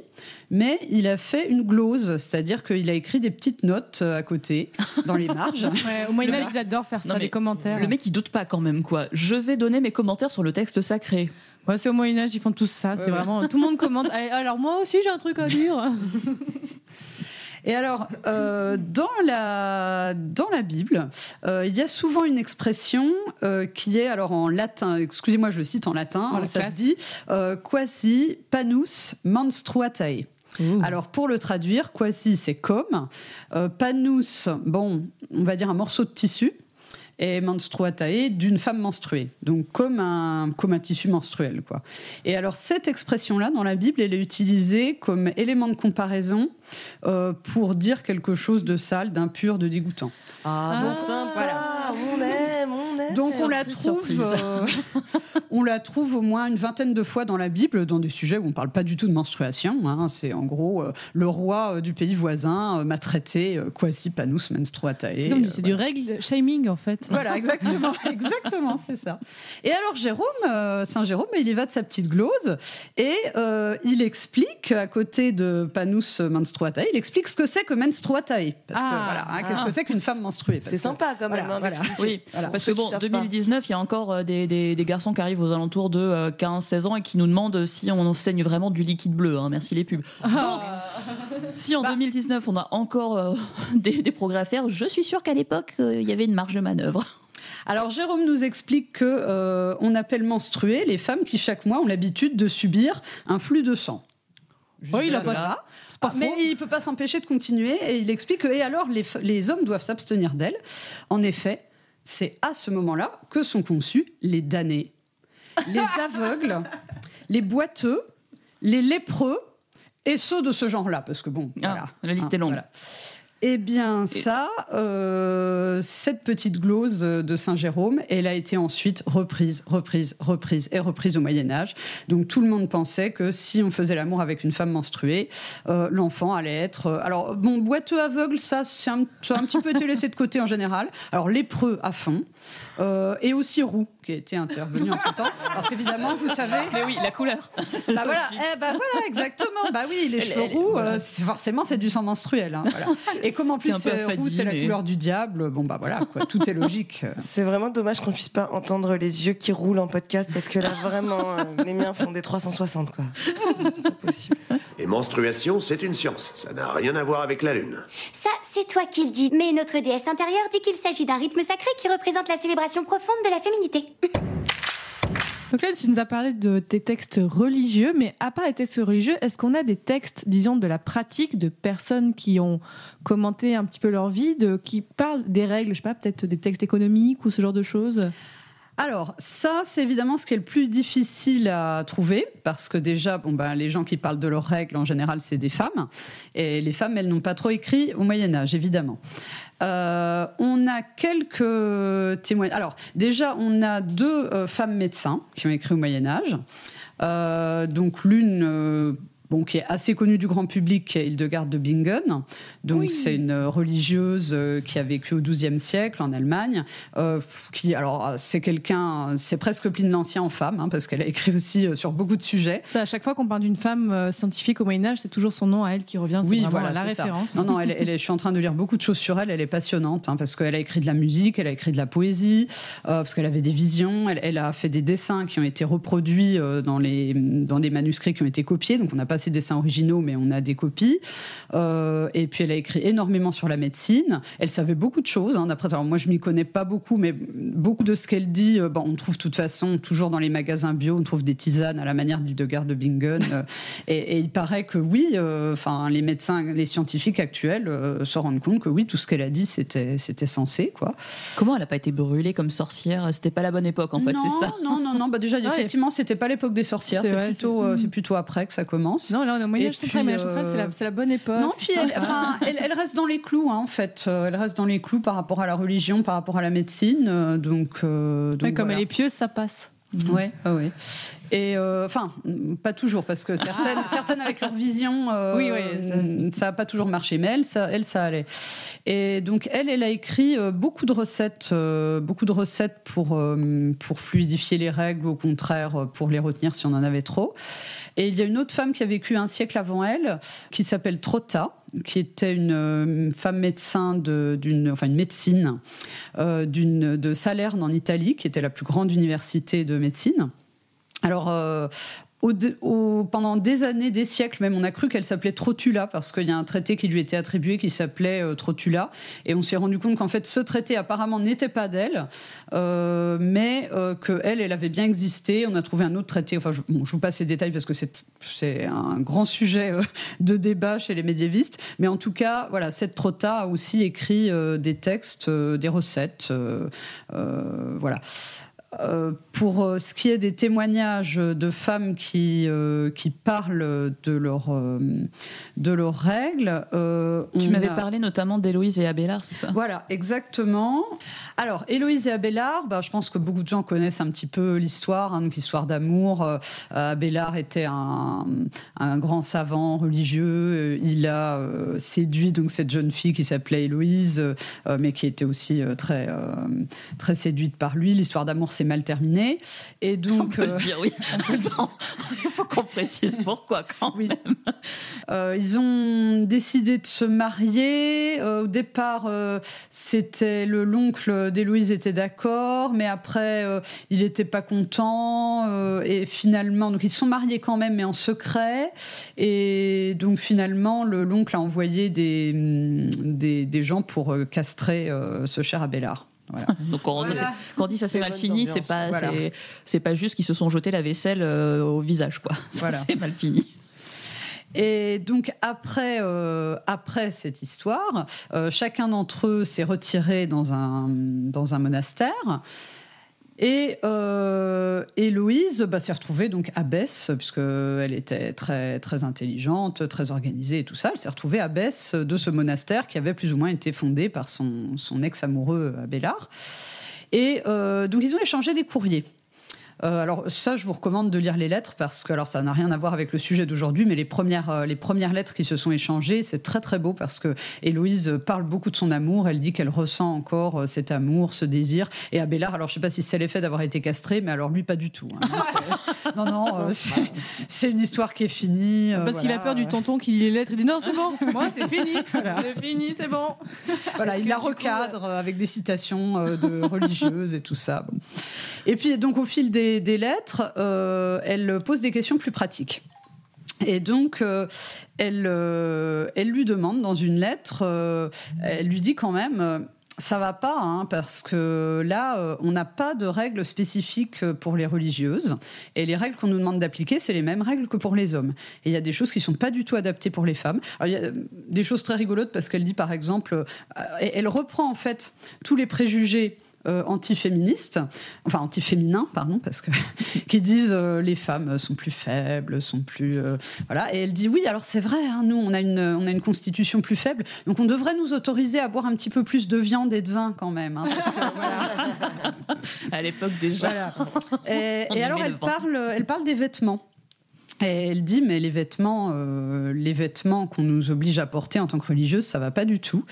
mais il a fait une glose, c'est-à-dire qu'il a écrit des petites notes à côté dans les marges. Ouais, au Moyen-Âge, ils adorent faire ça, les commentaires. Le mec, il doute pas quand même, quoi. Je vais donner mes commentaires sur le texte sacré. Ouais, c'est au Moyen-Âge, ils font tous ça. C'est Ouais, vraiment. Tout le monde commente. Allez, Alors, moi aussi, j'ai un truc à dire. Et alors, euh, dans, la, dans la Bible, euh, il y a souvent une expression euh, qui est, alors en latin, excusez-moi, je le cite en latin, Oh, la ça classe. se dit quasi panus menstruatae. Alors pour le traduire, quasi c'est comme, panus, bon, on va dire un morceau de tissu, et menstruatae d'une femme menstruée, donc comme un, comme un tissu menstruel. Quoi. Et alors cette expression-là, dans la Bible, elle est utilisée comme élément de comparaison euh, pour dire quelque chose de sale, d'impur, de dégoûtant. Ah, bon, Ah, sympa, voilà. on aime. Donc on la trouve, euh, on la trouve au moins une vingtaine de fois dans la Bible, dans des sujets où on parle pas du tout de menstruation. hein. C'est en gros euh, le roi euh, du pays voisin euh, m'a traité euh, quasi panus menstruatae. C'est du, Euh, règle shaming en fait. Voilà, exactement, exactement, c'est ça. Et alors Jérôme, euh, Saint Jérôme, il y va de sa petite glose et euh, il explique à côté de Panus menstruatae, il explique ce que c'est que menstruatae. Parce que Ah. voilà, hein, qu'est-ce que c'est qu'une femme menstruée? C'est sympa quand même. Voilà, hein, voilà. Oui, Voilà. parce que bon. 2019, il y a encore euh, des, des- des garçons qui arrivent aux alentours de euh, 15-16 ans et qui nous demandent si on enseigne vraiment du liquide bleu. hein. merci les pubs. Donc, si en Bah. 2019 on a encore euh, des, des progrès à faire, je suis sûre qu'à l'époque euh, il y avait une marge de manœuvre. Alors Jérôme nous explique que euh, on appelle menstruées les femmes qui chaque mois ont l'habitude de subir un flux de sang. Oui, il a pas- ça Ah, mais faux. il peut pas s'empêcher de continuer et il explique que et alors les, les hommes doivent s'abstenir d'elles. En effet, c'est à ce moment-là que sont conçus les damnés, les aveugles, les boiteux, les lépreux et ceux de ce genre-là, parce que bon, Ah, voilà, la liste hein, est longue. voilà. Eh bien, ça, euh, cette petite glose de Saint-Jérôme, elle a été ensuite reprise, reprise, reprise et reprise au Moyen-Âge. Donc tout le monde pensait que si on faisait l'amour avec une femme menstruée, euh, l'enfant allait être. euh, alors, bon, boiteux aveugle, ça, c'est un, ça a un petit peu été laissé de côté en général. Alors, lépreux à fond. euh, et aussi roux, qui a été intervenu entre temps. Parce qu'évidemment, vous savez. Mais oui, la couleur. Bah voilà, eh ben voilà, exactement. Bah oui, les Elle- cheveux elle- roux, voilà. euh, forcément, c'est du sang menstruel. hein, voilà. Et comme en plus c'est roux, affadi, c'est la couleur du diable. Bon bah voilà, quoi, tout est logique. C'est vraiment dommage qu'on puisse pas entendre les yeux qui roulent en podcast parce que là vraiment euh, les miens font des 360 quoi. C'est pas possible. Et menstruation, c'est une science. Ça n'a rien à voir avec la Lune. Ça, c'est toi qui le dis. Mais notre déesse intérieure dit qu'il s'agit d'un rythme sacré qui représente la célébration profonde de la féminité. Donc là, tu nous as parlé de tes textes religieux, mais à part les textes religieux, est-ce qu'on a des textes, disons, de la pratique de personnes qui ont commenté un petit peu leur vie, de, qui parlent des règles, je sais pas, peut-être des textes économiques ou ce genre de choses? Alors ça, c'est évidemment ce qui est le plus difficile à trouver parce que déjà, bon ben les gens qui parlent de leurs règles en général, c'est des femmes et les femmes, elles n'ont pas trop écrit au Moyen Âge, évidemment. Euh, on a quelques témoignages. Alors déjà, on a deux euh, femmes médecins qui ont écrit au Moyen Âge. Euh, donc l'une bon, qui est assez connue du grand public, qui est Hildegarde de Bingen. Donc Oui. c'est une religieuse euh, qui a vécu au XIIe siècle en Allemagne. euh, qui, alors euh, c'est quelqu'un, c'est presque Pline l'Ancien en femme, hein, parce qu'elle a écrit aussi sur beaucoup de sujets. Ça, à chaque fois qu'on parle d'une femme scientifique au Moyen Âge, c'est toujours son nom à elle qui revient. Oui, voilà, la ça. référence. Non, non, elle, est- elle est- je suis en train de lire beaucoup de choses sur elle. Elle est passionnante hein, parce qu'elle a écrit de la musique, elle a écrit de la poésie, euh, parce qu'elle avait des visions. Elle, elle a fait des dessins qui ont été reproduits euh, dans, les, dans des manuscrits qui ont été copiés. Donc, on n'a pas ces dessins originaux, mais on a des copies. Euh, et puis, elle a écrit énormément sur la médecine. Elle savait beaucoup de choses. Hein, d'après, alors moi, je m'y connais pas beaucoup, mais beaucoup de ce qu'elle dit, euh, bon, on trouve de toute façon toujours dans les magasins bio, on trouve des tisanes à la manière d'Hildegard de Bingen. euh, et, et il paraît que oui, enfin, les médecins, les scientifiques actuels se rendent compte que oui, tout ce qu'elle a dit, c'était, c'était censé, quoi. Comment elle n'a pas été brûlée comme sorcière? C'était pas la bonne époque en fait, c'est ça? non, non, non. Bah déjà, Ouais. effectivement, c'était pas l'époque des sorcières. C'est C'est, vrai, plutôt, c'est- euh, c'est plutôt après que ça commence. Non, là, on est au Moyen Et Âge puis, central. Moyen central, c'est la, euh, c'est la bonne époque. Non, puis elle, enfin, elle, elle reste dans les clous, hein, en fait. Euh, Elle reste dans les clous par rapport à la religion, par rapport à la médecine. euh, Donc, euh, donc Ouais, comme voilà. elle est pieuse, ça passe. Ouais, ouais, ouais. Et euh, enfin, pas toujours, parce que certaines, certaines avec leur vision, euh, Oui, oui, ça- n'a pas toujours marché, mais elle, ça, elle, ça allait. Et donc, elle, elle a écrit euh, beaucoup de recettes, beaucoup de recettes pour, pour fluidifier les règles, ou au contraire, pour les retenir si on en avait trop. Et il y a une autre femme qui a vécu un siècle avant elle, qui s'appelle Trotta, qui était une, femme médecin de- d'une, enfin une médecine euh, d'une de Salerne en Italie, qui était la plus grande université de médecine. Alors, euh, pendant des années, des siècles même, on a cru qu'elle s'appelait Trotula parce qu'il y a un traité qui lui était attribué qui s'appelait euh, Trotula. Et on s'est rendu compte qu'en fait, ce traité apparemment n'était pas d'elle, euh, mais qu'elle, elle avait bien existé. On a trouvé un autre traité. Enfin, je, vous passe les détails parce que c'est un grand sujet de débat chez les médiévistes. Mais en tout cas, voilà, cette Trotta a aussi écrit des textes, des recettes. voilà. Euh, pour euh, ce qui est des témoignages de femmes qui, euh, qui parlent de, leur, de leurs règles, Tu m'avais a- parlé notamment d'Héloïse et Abélard, c'est ça? Voilà, exactement. Alors, Héloïse et Abélard, bah, je pense que beaucoup de gens connaissent un petit peu l'histoire, hein, donc l'histoire d'amour. Abélard était un, un grand savant religieux. Il a séduit donc cette jeune fille qui s'appelait Héloïse, mais qui était aussi très, très séduite par lui. L'histoire d'amour s'est mal terminée. Et On donc, peut le dire, oui. Attends, Il faut qu'on précise pourquoi quand même. Euh, ils ont décidé de se marier. Euh, au départ, euh, c'était le l'oncle d'Héloïse était d'accord, mais après, il n'était pas content. et finalement, donc ils se sont mariés quand même, mais en secret. Et donc finalement, le l'oncle a envoyé des, des, des gens pour castrer ce cher Abélard. Voilà. Donc Voilà. c'est- quand on dit ça s'est mal fini, c'est pas, Voilà. c'est, c'est pas juste qu'ils se sont jetés la vaisselle euh, au visage, quoi. Ça, c'est mal fini. Et donc après, euh, après cette histoire, euh, chacun d'entre eux s'est retiré dans un, dans un monastère. Et euh, Héloïse bah, s'est retrouvée donc abbesse, puisqu'elle était très, très intelligente, très organisée et tout ça. Elle s'est retrouvée abbesse de ce monastère qui avait plus ou moins été fondé par son, ex-amoureux Abélard. Et euh, donc ils ont échangé des courriers. Euh, alors ça, je vous recommande de lire les lettres parce que alors ça n'a rien à voir avec le sujet d'aujourd'hui, mais les premières euh, les premières lettres qui se sont échangées, c'est très très beau parce que Héloïse parle beaucoup de son amour. Elle dit qu'elle ressent encore euh, cet amour, ce désir. Et Abélard, alors je sais pas si c'est l'effet d'avoir été castré, mais alors lui pas du tout. hein. Non non, euh, c'est- une histoire qui est finie. Parce qu'il a peur du tonton qui lit les lettres. Il dit non, c'est bon, moi c'est fini, c'est fini, c'est bon. Voilà, il la recadre avec des citations de religieuses et tout ça. Bon. Et puis, donc, au fil des, lettres, euh, elle pose des questions plus pratiques. Et donc, euh, elle, euh, elle lui demande dans une lettre, elle lui dit quand même. ça va pas, hein, parce que là, on n'a pas de règles spécifiques pour les religieuses. Et les règles qu'on nous demande d'appliquer, c'est les mêmes règles que pour les hommes. Et il y a des choses qui sont pas du tout adaptées pour les femmes. Il y a des choses très rigolotes parce qu'elle dit, par exemple, elle reprend en fait tous les préjugés euh, antiféministes, enfin antiféminins, pardon, parce que qui disent euh, les femmes sont plus faibles, sont plus euh, voilà. Et elle dit oui, alors c'est vrai, hein, nous on a une on a une constitution plus faible, donc on devrait nous autoriser à boire un petit peu plus de viande et de vin quand même. hein, parce que, voilà. À l'époque déjà. Voilà. Et, alors elle vent. parle, elle parle des vêtements. Et elle dit mais les vêtements, euh, les vêtements qu'on nous oblige à porter en tant que religieuse, ça va pas du tout.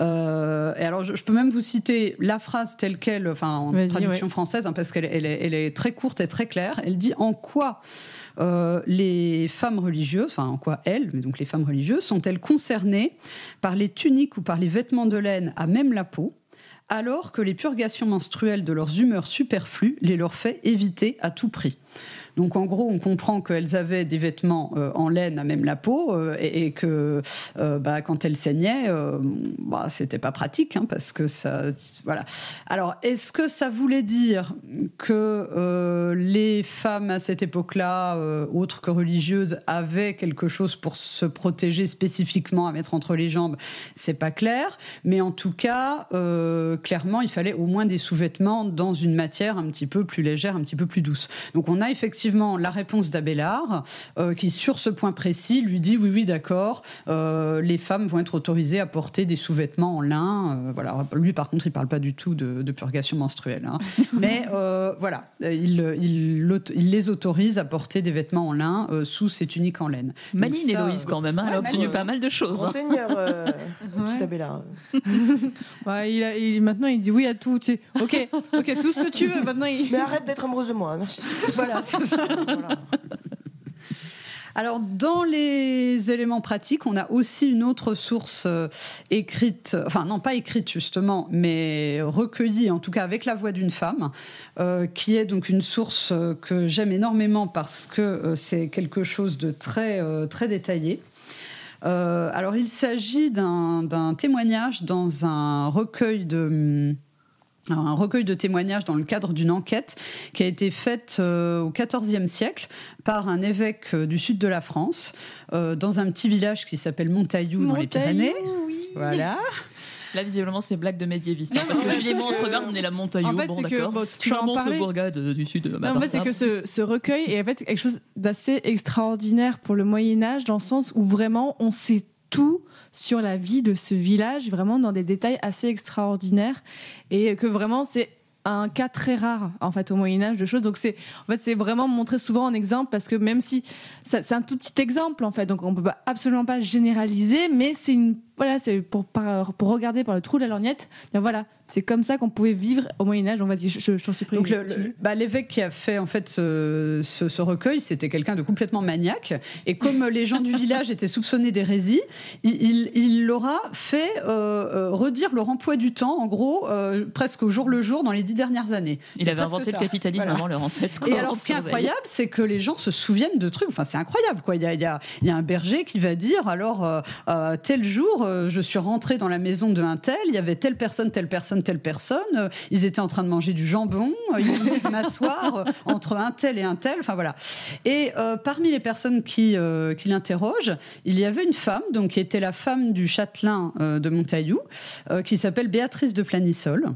Euh, et alors je, je peux même vous citer la phrase telle quelle, enfin en traduction ouais. française, hein, parce qu'elle elle est, elle est très courte et très claire. Elle dit en quoi euh, les femmes religieuses, enfin en quoi elles, mais donc les femmes religieuses, sont-elles concernées par les tuniques ou par les vêtements de laine à même la peau alors que les purgations menstruelles de leurs humeurs superflues les leur fait éviter à tout prix? Donc en gros, on comprend qu'elles avaient des vêtements euh, en laine à même la peau euh, et, que euh, bah, quand elles saignaient, bah, c'était pas pratique hein, parce que ça, voilà. Alors est-ce que ça voulait dire que les femmes à cette époque-là, autres que religieuses, avaient quelque chose pour se protéger spécifiquement à mettre entre les jambes? C'est pas clair, mais en tout cas, clairement, il fallait au moins des sous-vêtements dans une matière un petit peu plus légère, un petit peu plus douce. Donc on a effectivement la réponse d'Abélard, euh, qui sur ce point précis lui dit oui, oui, d'accord, euh, les femmes vont être autorisées à porter des sous-vêtements en lin. Euh, voilà, lui par contre, il parle pas du tout de, de purgation menstruelle, hein. mais euh, voilà, il, il, l'aut- il les autorise à porter des vêtements en lin euh, sous ces tuniques en laine. Maline Héloïse quand même, hein, elle a obtenu pas mal de choses. Hein. seigneur, euh, Ouais. petit Abélard. Ouais, il a- il- maintenant il dit oui à tout. Tu sais. Ok, ok, tout ce que tu veux. Maintenant il. Mais arrête d'être amoureuse de moi, merci. Voilà, c'est ça. Alors, dans les éléments pratiques, on a aussi une autre source euh, écrite, enfin non pas écrite justement, mais recueillie en tout cas avec la voix d'une femme, euh, qui est donc une source euh, que j'aime énormément parce que c'est quelque chose de très, très détaillé. Alors, il s'agit d'un d'un témoignage dans un recueil de un recueil de témoignages dans le cadre d'une enquête qui a été faite euh, au XIVe siècle par un évêque euh, du sud de la France, euh, dans un petit village qui s'appelle Montaillou, dans les Pyrénées. Voilà. Là, visiblement, c'est blague de médiéviste. hein, parce que Julie et moi, on se regarde, on est la montagne. En fait, bon, c'est que, d'accord. bon, tu vas en Charmante bourgade euh, du sud. Bah, Non, en fait, c'est que ce, ce recueil est en fait quelque chose d'assez extraordinaire pour le Moyen Âge, dans le sens où vraiment on sait tout sur la vie de ce village, vraiment dans des détails assez extraordinaires, et que vraiment c'est un cas très rare en fait au Moyen Âge de choses. Donc c'est en fait c'est vraiment montré souvent en exemple parce que même si c'est un tout petit exemple en fait, donc on peut absolument pas généraliser, mais c'est une voilà c'est pour pour regarder par le trou de la lorgnette. dire, Voilà, c'est comme ça qu'on pouvait vivre au Moyen Âge. Donc vas-y, je, je, je t'en supplie. Donc le- le- continue. bah, l'évêque qui a fait en fait ce, ce- ce recueil, c'était quelqu'un de complètement maniaque. Et comme les gens du village étaient soupçonnés d'hérésie, il, il, leur a fait euh, euh, redire leur emploi du temps, en gros, euh, presque au jour le jour dans les dix dernières années. Il avait inventé ça. le capitalisme Voilà. avant l'heure, en fait. Et alors, ce qui est incroyable, c'est que les gens se souviennent de trucs. Enfin, c'est incroyable, quoi. Il y a, il y a- il y a un berger qui va dire alors, euh, euh, tel jour, euh, je suis rentré dans la maison de un tel, il y avait telle personne, telle personne, telle personne. euh, ils étaient en train de manger du jambon. euh, ils me dit de m'asseoir entre un tel et un tel. Enfin, voilà. Et parmi les personnes qui, qui l'interrogent, il y avait une femme, donc qui était la femme du châtelain de Montaillou, qui s'appelle Béatrice de Planissol.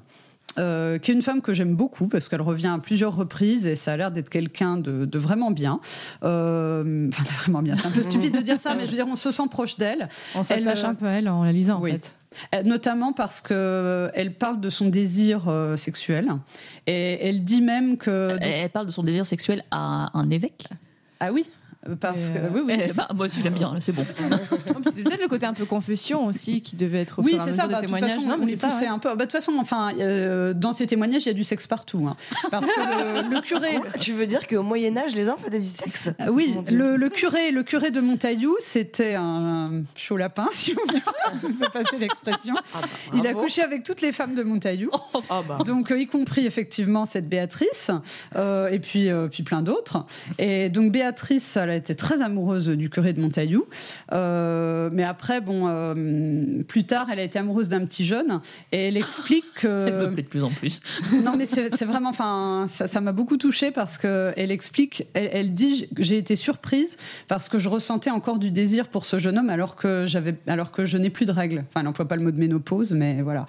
Euh, qui est une femme que j'aime beaucoup parce qu'elle revient à plusieurs reprises et ça a l'air d'être quelqu'un de, de vraiment bien. Euh, Enfin, de vraiment bien. C'est un peu stupide de dire ça, mais je veux dire, on se sent proche d'elle. On s'attache Elle, euh, un peu à elle en la lisant, en fait. Notamment parce que elle parle de son désir euh, sexuel et elle dit même que. Elle, elle parle de son désir sexuel à un évêque. Ah oui, parce que Euh, oui, oui. Eh bah, moi aussi, j'aime bien, c'est bon. C'est peut-être le côté un peu confession aussi qui devait être au Oui, c'est ça. bah, de toute façon, non, mais c'est ça. poussait ouais. un peu. Bah, De toute façon, enfin, euh, dans ces témoignages, il y a du sexe partout. hein. Parce que le, le curé. Tu veux dire qu'au Moyen-Âge, les gens faisaient du sexe? Ah oui, le, le curé, le curé de Montaillou, c'était un chaud lapin, si vous me passez l'expression. Ah bah, Il a couché avec toutes les femmes de Montaillou. Ah bah. Donc, euh, y compris effectivement cette Béatrice, euh, et puis, euh, puis plein d'autres. Et donc, Béatrice, elle a été très amoureuse du curé de Montaillou. Euh, mais après, bon, euh, plus tard, elle a été amoureuse d'un petit jeune. Et elle explique que. Elle me plaît de plus en plus. Non, mais c'est vraiment, enfin, ça m'a beaucoup touchée parce que elle explique, elle, elle dit, j'ai été surprise parce que je ressentais encore du désir pour ce jeune homme alors que j'avais, alors que je n'ai plus de règles. Enfin, elle n'emploie pas le mot de ménopause, mais voilà.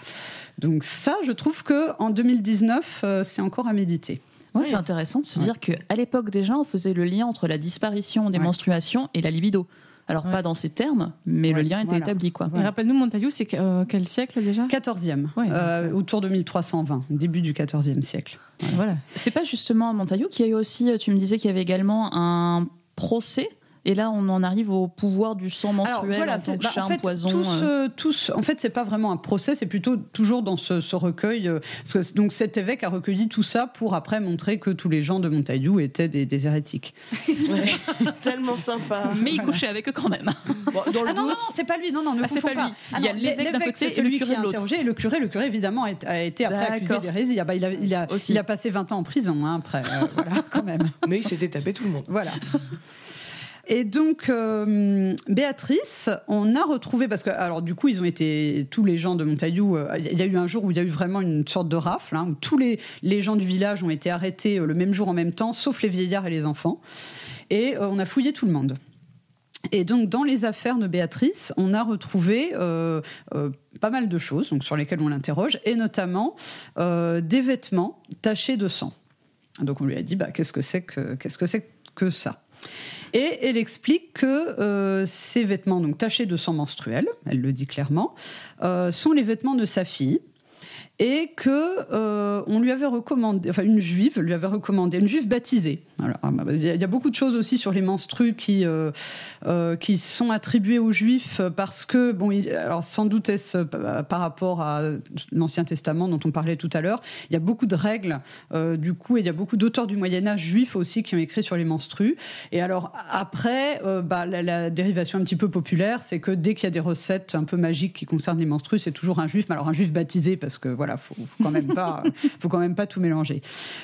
Donc ça, je trouve que en 2019, euh, c'est encore à méditer. Ouais, C'est intéressant de se dire qu'à l'époque, déjà, on faisait le lien entre la disparition des Ouais. menstruations et la libido. Alors, Ouais. pas dans ces termes, mais Ouais, le lien était voilà. établi, quoi. Et rappelle-nous, Montaillou, c'est euh, quel siècle déjà? 14e, Ouais, euh, autour de 1320, début du 14e siècle. Voilà. C'est pas justement à Montaillou qu'il y a eu aussi, tu me disais qu'il y avait également un procès. Et là, on en arrive au pouvoir du sang menstruel en tant que bah, charme, en fait, poison. tout euh. en fait, c'est pas vraiment un procès, c'est plutôt toujours dans ce, ce recueil. euh, parce que, donc, cet évêque a recueilli tout ça pour après montrer que tous les gens de Montaillou étaient des, des hérétiques. Tellement sympa. Mais il couchait avec eux quand même. Bon, dans le Ah non, non, doute, non, c'est pas lui, non, non, ne Ah, c'est pas lui. Il y a l'évêque d'un côté et le curé qui de a l'autre. interrogé, et le curé, le curé évidemment a, a été après accusé d'hérésie. Ah bah, il, a, il, a, il a passé 20 ans en prison, hein, après, euh, voilà, quand même. mais il s'était tapé tout le monde. Voilà. Et donc, euh, Béatrice, on a retrouvé, parce que, alors, du coup, ils ont été, tous les gens de Montaillou, euh, il y a eu un jour où il y a eu vraiment une sorte de rafle, hein, où tous les, les gens du village ont été arrêtés euh, le même jour en même temps, sauf les vieillards et les enfants. Et on a fouillé tout le monde. Et donc, dans les affaires de Béatrice, on a retrouvé pas mal de choses donc, sur lesquelles on l'interroge, et notamment des vêtements tachés de sang. Donc, on lui a dit bah, qu'est-ce que c'est que, qu'est-ce que, c'est que ça? Et elle explique que euh, ces vêtements, donc tachés de sang menstruel, elle le dit clairement, euh, sont les vêtements de sa fille. Et que euh, on lui avait recommandé, enfin une juive lui avait recommandé, une juive baptisée. Alors, ah, bah, il y, a- beaucoup de choses aussi sur les menstrues qui euh, euh, qui sont attribuées aux juifs parce que bon, alors sans doute est-ce euh, par rapport à l'Ancien Testament dont on parlait tout à l'heure. Il y a beaucoup de règles du coup, et il y a beaucoup d'auteurs du Moyen Âge juifs aussi qui ont écrit sur les menstrues. Et alors après, bah, la dérivation un petit peu populaire, c'est que dès qu'il y a des recettes un peu magiques qui concernent les menstrues, c'est toujours un juif, mais alors un juif baptisé parce que voilà, voilà, faut, faut quand même pas, faut quand même pas tout mélanger.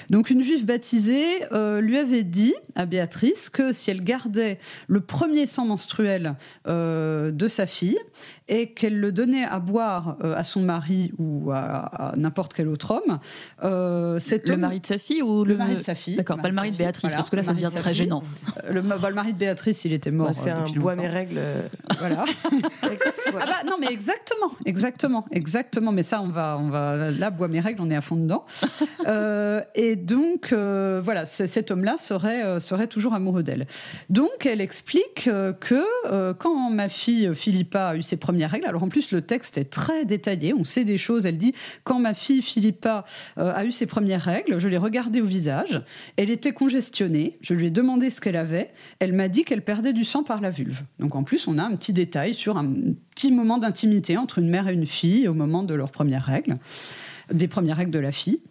Donc une juive baptisée euh, lui avait dit à Béatrice que si elle gardait le premier sang menstruel euh, de sa fille et qu'elle le donnait à boire euh, à son mari ou à, à n'importe quel autre homme, euh, cet Le homme- mari de sa fille ou le mari de sa fille. D'accord, pas le mari de Béatrice, voilà, parce que là, ça de devient très fille. gênant. Euh, Le, bah, le mari de Béatrice, il était mort. Bah, c'est euh, un bois mes règles. Voilà. Ah bah non mais exactement, exactement, exactement. Mais ça on va, on va là bois mes règles, on est à fond dedans. Euh, et donc euh, voilà, cet homme-là serait euh, serait toujours amoureux d'elle. Donc elle explique euh, que euh, quand ma fille Philippa a eu ses premières règles, alors en plus le texte est très détaillé, on sait des choses. Elle dit quand ma fille Philippa euh, a eu ses premières règles, je l'ai regardée au visage, elle était congestionnée, je lui ai demandé ce qu'elle avait, elle m'a dit qu'elle perdait du sang par la vulve. Donc en plus, on a un petit détail sur un petit moment d'intimité entre une mère et une fille au moment de leurs premières règles, des premières règles de la fille.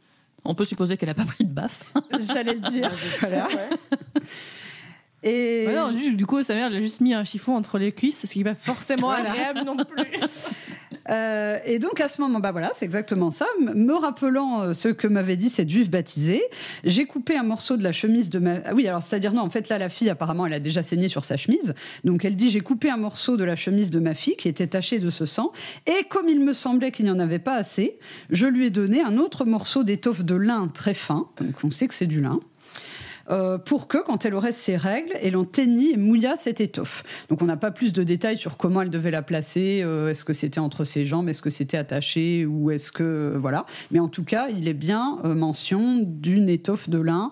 On peut supposer qu'elle n'a pas pris de baffe. J'allais le dire. Voilà. Et Ouais, non, du, coup, sa mère elle a juste mis un chiffon entre les cuisses, ce qui n'est pas forcément agréable non plus. Euh, et donc à ce moment, bah voilà, c'est exactement ça. Me rappelant euh, ce que m'avait dit cette juive baptisée, j'ai coupé un morceau de la chemise de ma. Ah oui, alors c'est-à-dire non, en fait là la fille apparemment elle a déjà saigné sur sa chemise, donc elle dit j'ai coupé un morceau de la chemise de ma fille qui était tachée de ce sang, et comme il me semblait qu'il n'y en avait pas assez, je lui ai donné un autre morceau d'étoffe de lin très fin, donc on sait que c'est du lin. Euh, pour que, quand elle aurait ses règles, elle en teignit et mouilla cette étoffe. Donc on n'a pas plus de détails sur comment elle devait la placer, euh, est-ce que c'était entre ses jambes, est-ce que c'était attaché, ou est-ce que... euh, voilà. Mais en tout cas, il est bien mention d'une étoffe de lin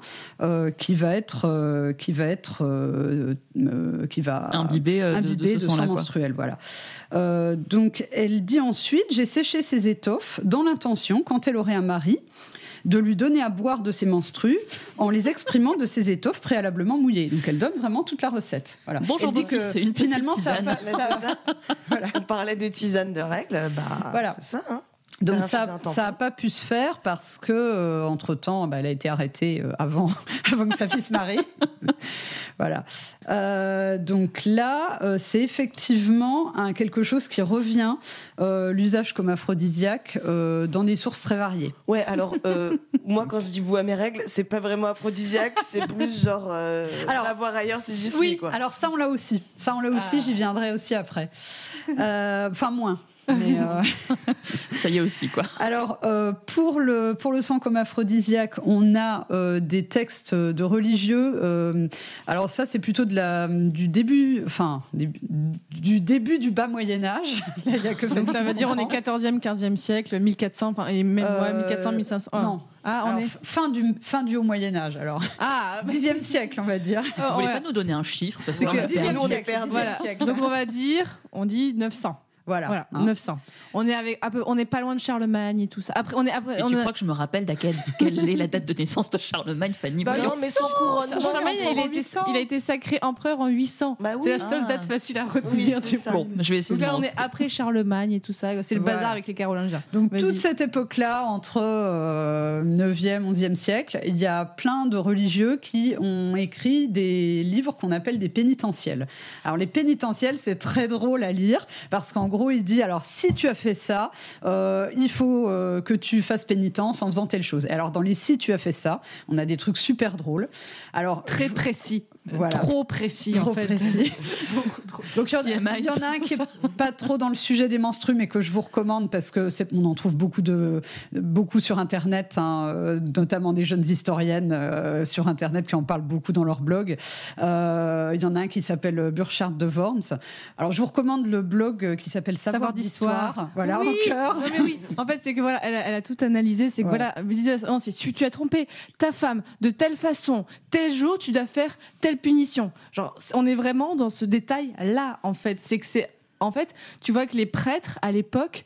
qui va être... qui va être... qui va Imbibée, de- de imbibée ce de, sang menstruel. Voilà. Donc elle dit ensuite, j'ai séché ces étoffes dans l'intention, quand elle aurait un mari, de lui donner à boire de ses menstrues en les exprimant de ses étoffes préalablement mouillées. Donc elle donne vraiment toute la recette. Voilà. Bonjour Elle dit d'office, que c'est une petite finalement ça tisane. pas- ça- ça. On parlait des tisanes de règles, bah Voilà. c'est ça. Hein. Donc ça, ça a pas pu se faire parce que entre temps, elle a été arrêtée euh, avant, avant que sa fille se marie. voilà. Euh, donc là, euh, c'est effectivement un, quelque chose qui revient euh, l'usage comme aphrodisiaque euh, dans des sources très variées. Ouais, alors euh, moi quand je dis bois mes règles, c'est pas vraiment aphrodisiaque, c'est plus genre euh, Alors, va voir ailleurs si j'y suis Oui, quoi. alors ça on l'a aussi. Ça on l'a aussi, Ah. j'y viendrai aussi après. Euh, Enfin moins. Mais, euh, Ça y est aussi, quoi. Alors, euh, pour, le, pour le sang comme aphrodisiaque, on a euh, des textes de religieux. euh, alors ça, c'est plutôt de la, du début, enfin, du début du bas Moyen Âge. Là, il y a que Donc ça veut dire on est comprend. 14e, 15e siècle, 1400, enfin, et même ouais, Euh, 1400, 1500. ah. Non. Ah, on Alors, est. fin du fin du haut Moyen Âge. Alors, Ah, dixième siècle, on va dire. Vous voulez ouais. pas nous donner un chiffre parce que que on a dixième perdu. on est siècle, Voilà. siècle. Donc on va dire, on dit 900. Voilà. Voilà, Hein. 900. On est avec, peu, on n'est pas loin de Charlemagne et tout ça. Après, on est après. Et on tu a- crois que je me rappelle d'à quelle, quelle est la date de naissance de Charlemagne, Fanny Bah non, mais son couronnement. Charlemagne, il a, été, 800. il a été sacré empereur en 800. Bah oui. c'est la seule Ah. date facile à retenir. Bon, je vais essayer Donc là, on est après Charlemagne et tout ça. C'est le Voilà. bazar avec les Carolingiens. Donc toute cette époque-là, entre euh, 9e, 11e siècle, il y a plein de religieux qui ont écrit des livres qu'on appelle des pénitentiels. Alors les pénitentiels, c'est très drôle à lire parce qu'en gros, il dit alors si tu as fait ça, euh, il faut euh, que tu fasses pénitence en faisant telle chose. Et alors dans les si tu as fait ça, on a des trucs super drôles. Alors Très précis. Voilà. Trop précis, Trop en fait. précis. Donc il y, en a- il y en a un qui est pas trop dans le sujet des menstrues, mais que je vous recommande parce que on en trouve beaucoup de beaucoup sur internet, hein, euh, notamment des jeunes historiennes euh, sur internet qui en parlent beaucoup dans leur blog. Euh, il y en a un qui s'appelle Burchard de Worms. Alors je vous recommande le blog qui s'appelle Savoir, Savoir d'histoire. Voilà oui. au cœur. Non, mais oui. En fait, c'est que voilà, elle a, elle a tout analysé. C'est que voilà, non, c'est si tu as trompé ta femme de telle façon, tel jour, tu dois faire punition. Genre, on est vraiment dans ce détail là. En fait, c'est que c'est en fait, tu vois que les prêtres à l'époque,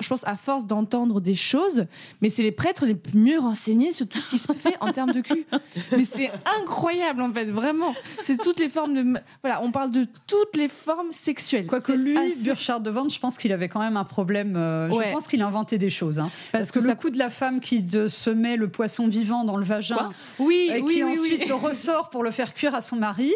je pense à force d'entendre des choses, mais c'est les prêtres les mieux renseignés sur tout ce qui se fait en termes de cul. Mais c'est incroyable en fait, vraiment. C'est toutes les formes de, voilà, on parle de toutes les formes sexuelles. Quoique lui, assez- Burchard de Worms, je pense qu'il avait quand même un problème. euh, Ouais. Je pense qu'il a inventé des choses. hein. Parce, Parce que, que le coup de la femme qui de, se met le poisson vivant dans le vagin Quoi? Oui, et oui, qui oui, ensuite oui. le ressort pour le faire cuire à son mari.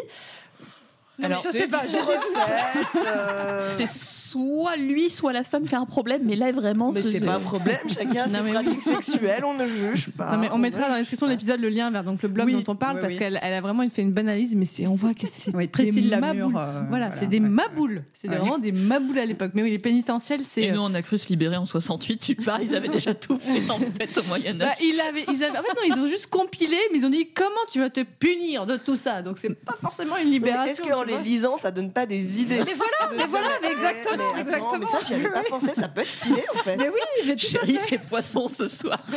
Alors, je sais pas, j'ai des doutes. euh, C'est soit lui, soit la femme qui a un problème, mais là vraiment. Mais c'est pas un problème, chacun a Non, ses mais pratiques sexuelles, on ne juge pas. Non, mais on mettra dans la description de l'épisode le lien vers donc le blog Oui, dont on parle oui, parce oui. qu'elle elle a vraiment fait une bonne analyse, mais c'est on voit que c'est Oui, des maboules. euh, voilà, voilà, c'est des ouais. maboules. C'est Ouais. vraiment des maboules à l'époque. Mais oui, les pénitentiels, c'est. Et euh, nous, on a cru se libérer en 68. Tu pars, ils avaient déjà tout fait en fait au Moyen bah, Âge. ils avaient, ils avaient, en fait, non, ils ont juste compilé, mais ils ont dit comment tu vas te punir de tout ça? Donc c'est pas forcément une libération. Les lisant, ça donne pas des idées Mais voilà, mais voilà, mais exactement, mais attends, exactement. Mais ça, j'y avais pas pensé, ça peut être stylé en fait. Mais oui, mais Chérie, c'est poisson ce soir.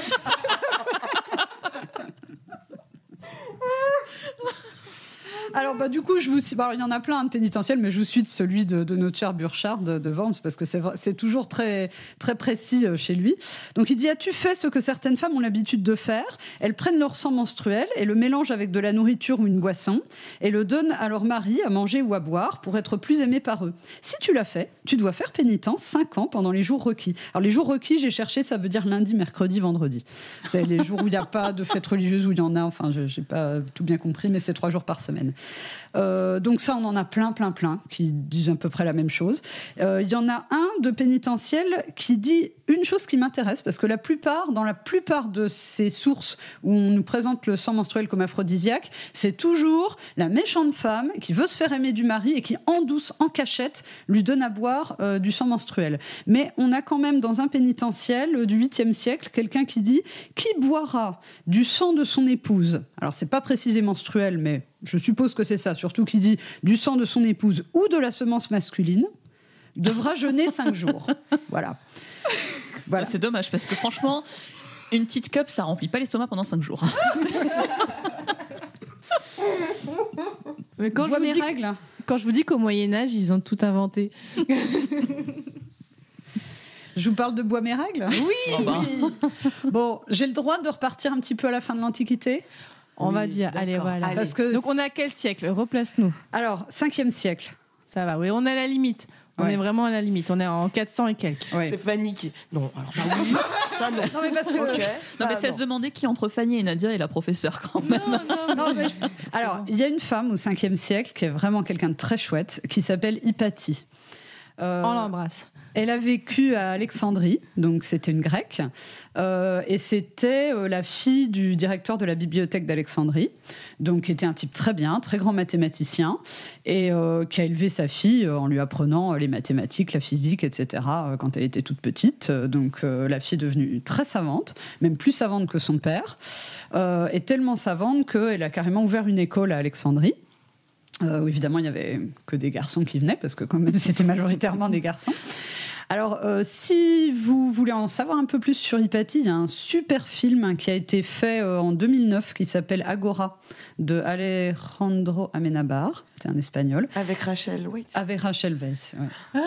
Alors bah du coup je vous bah, il y en a plein de pénitentiels mais je vous cite celui de, notre cher Burchard de, de Worms parce que c'est toujours très très précis euh, chez lui. Donc il dit as-tu fait ce que certaines femmes ont l'habitude de faire? Elles prennent leur sang menstruel et le mélangent avec de la nourriture ou une boisson et le donnent à leur mari à manger ou à boire pour être plus aimé par eux. Si tu l'as fait, tu dois faire pénitence 5 ans pendant les jours requis. Alors les jours requis, j'ai cherché, ça veut dire lundi, mercredi, vendredi. C'est les jours où il n'y a pas de fête religieuse, où il y en a, enfin je n'ai pas tout bien compris, mais c'est trois jours par semaine. Euh, donc ça, on en a plein, plein, plein qui disent à peu près la même chose. Euh, Il y en a un de pénitentiel qui dit une chose qui m'intéresse, parce que la plupart, dans la plupart de ces sources où on nous présente le sang menstruel comme aphrodisiaque, c'est toujours la méchante femme qui veut se faire aimer du mari et qui, en douce, en cachette, lui donne à boire euh, du sang menstruel. Mais on a quand même dans un pénitentiel du 8e siècle quelqu'un qui dit qui boira du sang de son épouse? Alors c'est pas précisé menstruel, mais je suppose que c'est ça, surtout qui dit du sang de son épouse ou de la semence masculine, devra jeûner 5 jours. Voilà. Voilà. C'est dommage parce que franchement, une petite cup, ça remplit pas l'estomac pendant 5 jours. Mais quand je, Vois vous mes dis, règles. quand je vous dis qu'au Moyen Âge, ils ont tout inventé. Je vous parle de bois mes règles? Oh bah. Bon, j'ai le droit de repartir un petit peu à la fin de l'Antiquité? On va dire, allez voilà. Allez. Parce que Donc on a quel siècle? Replace-nous. Alors, 5e siècle. Ça va, oui, on est à la limite. On Ouais. est vraiment à la limite. On est en 400 et quelques. Ouais. C'est Fanny qui. Non, alors ça oui, ça non. Non, mais parce que- Ok. Non, mais Ah, c'est à se demander qui entre Fanny et Nadia est la professeure quand même. Non, mais- Alors, il y a une femme au 5e siècle qui est vraiment quelqu'un de très chouette, qui s'appelle Hypatie. Euh, On l'embrasse. Elle a vécu à Alexandrie, donc c'était une grecque, euh, et c'était euh, la fille du directeur de la bibliothèque d'Alexandrie, donc qui était un type très bien, très grand mathématicien, et euh, qui a élevé sa fille en lui apprenant les mathématiques, la physique, etc. quand elle était toute petite. Donc la fille est devenue très savante, même plus savante que son père, et tellement savante qu'elle a carrément ouvert une école à Alexandrie. Euh, évidemment, il n'y avait que des garçons qui venaient, parce que quand même, c'était majoritairement des garçons. Alors, euh, si vous voulez en savoir un peu plus sur Hypatie, il y a un super film qui a été fait euh, en 2009 qui s'appelle Agora de Alejandro Amenabar, c'est un espagnol, Avec Rachel, oui. avec Rachel Weisz. ouais.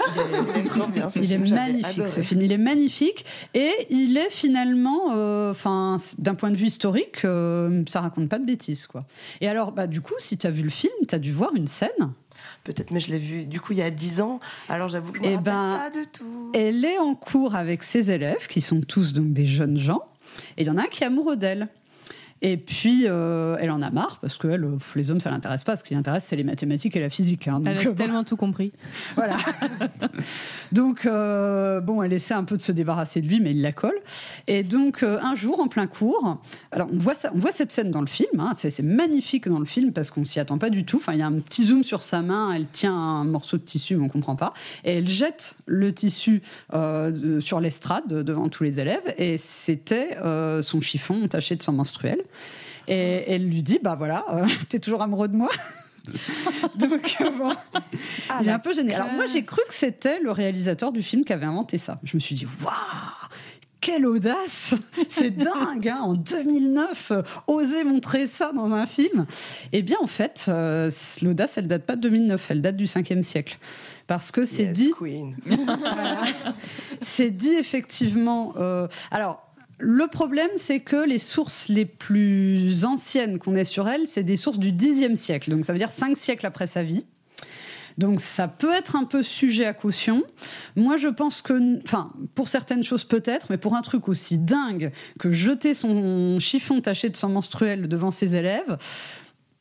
Il est trop bien. ce Il est film, j'avais magnifique ce film, il est magnifique et il est finalement, euh, enfin, d'un point de vue historique, ça raconte pas de bêtises quoi. Et alors, bah du coup, si tu as vu le film, tu as dû voir une scène. Peut-être, mais je l'ai vu du coup il y a 10 ans. Alors j'avoue que je me Eh ben, pas de tout. Elle est en cours avec ses élèves, qui sont tous donc des jeunes gens, et il y en a un qui est amoureux d'elle. Et puis, euh, elle en a marre, parce que elle, euh, les hommes, ça l'intéresse pas. Ce qui l'intéresse, c'est les mathématiques et la physique. hein. Elle Donc, a euh, tellement tout compris. voilà. donc, euh, bon, elle essaie un peu de se débarrasser de lui, mais il la colle. Et donc, un jour, en plein cours, alors on voit, ça, on voit cette scène dans le film, hein, c'est magnifique dans le film parce qu'on s'y attend pas du tout. Enfin, il y a un petit zoom sur sa main, elle tient un morceau de tissu, mais on comprend pas. Et elle jette le tissu sur l'estrade de- devant tous les élèves, et c'était son chiffon taché de sang menstruel. Et elle lui dit, bah voilà, euh, t'es toujours amoureux de moi Donc, euh, bon, Ah, il est un peu gêné. Alors moi, j'ai cru que c'était le réalisateur du film qui avait inventé ça. Je me suis dit, waouh quelle audace C'est dingue hein, En 2009, euh, oser montrer ça dans un film Eh bien, en fait, euh, l'audace, elle date pas de 2009, elle date du 5e siècle. Parce que c'est Yes, dit Queen. voilà. C'est dit effectivement. euh, alors. Le problème, c'est que les sources les plus anciennes qu'on ait sur elle, c'est des sources du Xe siècle. Donc, ça veut dire cinq siècles après sa vie. Donc, ça peut être un peu sujet à caution. Moi, je pense que, enfin, pour certaines choses peut-être, mais pour un truc aussi dingue que jeter son chiffon taché de sang menstruel devant ses élèves,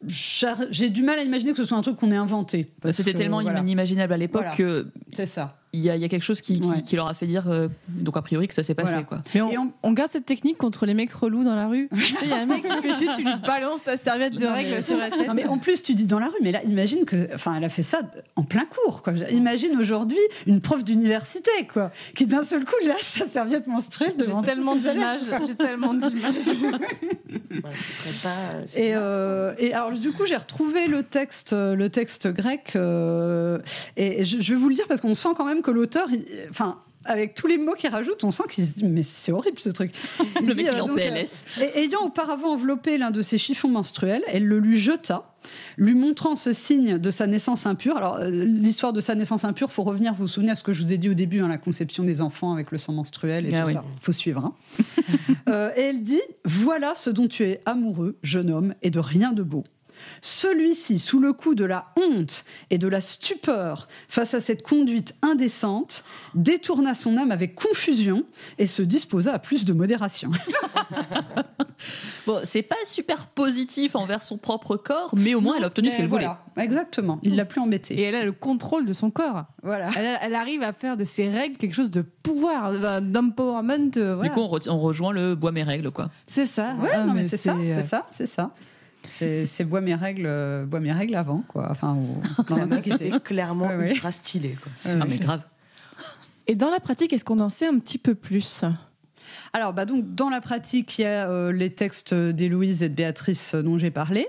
j'ai du mal à imaginer que ce soit un truc qu'on ait inventé. C'était tellement voilà. inimaginable à l'époque Voilà. que C'est ça. Il y, a il y a quelque chose qui, qui- Ouais. qui leur a fait dire, euh, donc a priori, que ça s'est passé. Voilà. Quoi. Mais on, Et on- on garde cette technique contre les mecs relous dans la rue. Il y a un mec qui fait chier, tu lui balances ta serviette de mais- sur la tête. Non, mais en plus, tu dis dans la rue, mais là, imagine que, enfin, elle a fait ça en plein cours, quoi. Imagine aujourd'hui une prof d'université, quoi, qui d'un seul coup lâche sa serviette menstruelle J'ai devant tous tellement d'images. J'ai tellement d'images. Ouais, ce serait pas. euh, Et, euh, et alors du coup j'ai retrouvé le texte, le texte grec euh, et je, je vais vous le dire parce qu'on sent quand même que l'auteur, enfin avec tous les mots qu'il rajoute, on sent qu'il se dit mais c'est horrible ce truc. Le mec, dit, il est euh, en donc, PLS. euh, et- ayant auparavant enveloppé l'un de ses chiffons menstruels, elle le lui jeta, lui montrant ce signe de sa naissance impure. Alors euh, l'histoire de sa naissance impure, faut revenir, vous vous souvenez à ce que je vous ai dit au début, hein, la conception des enfants avec le sang menstruel et Ah tout oui. ça. Faut suivre. hein. Euh, et elle dit Voilà ce dont tu es amoureux, jeune homme, et de rien de beau. Celui-ci, sous le coup de la honte et de la stupeur face à cette conduite indécente, détourna son âme avec confusion et se disposa à plus de modération. Bon, c'est pas super positif envers son propre corps, mais au moins elle a obtenu ce qu'elle voulait. Voilà, Exactement, il l'a plus Et embêté. elle a le contrôle de son corps. Voilà. Elle, elle arrive à faire de ses règles quelque chose de pouvoir, euh, d'empowerment. euh, voilà. Du coup, on, re- on rejoint le bois mes règles, quoi. c'est ça. Ouais, Ah, non, mais c'est ça, euh, c'est ça, c'est ça. C'est bois mes règles, euh, bois mes règles avant, quoi. Enfin, au- La meuf était clairement ouais. ultra stylée. Quoi. Ah, mais grave. Et dans la pratique, est-ce qu'on en sait un petit peu plus? Alors, bah donc, dans la pratique, il y a euh, les textes d'Héloïse et de Béatrice euh, dont j'ai parlé.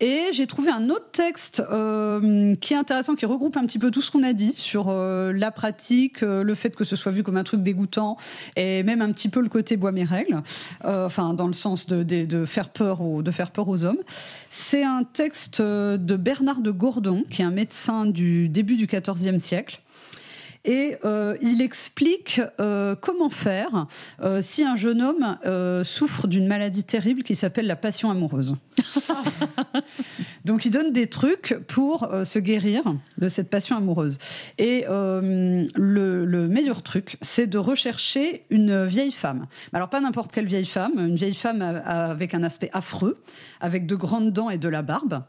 Et j'ai trouvé un autre texte euh, qui est intéressant, qui regroupe un petit peu tout ce qu'on a dit sur la pratique, le fait que ce soit vu comme un truc dégoûtant, et même un petit peu le côté bois mes règles, enfin dans le sens de, de- faire peur aux, de faire peur aux hommes. C'est un texte de Bernard de Gordon, qui est un médecin du début du XIVe siècle. Et euh, il explique euh, comment faire euh, si un jeune homme souffre d'une maladie terrible qui s'appelle la passion amoureuse. Donc il donne des trucs pour se guérir de cette passion amoureuse. Et le, le meilleur truc, c'est de rechercher une vieille femme. Alors pas n'importe quelle vieille femme, une vieille femme avec un aspect affreux, avec de grandes dents et de la barbe.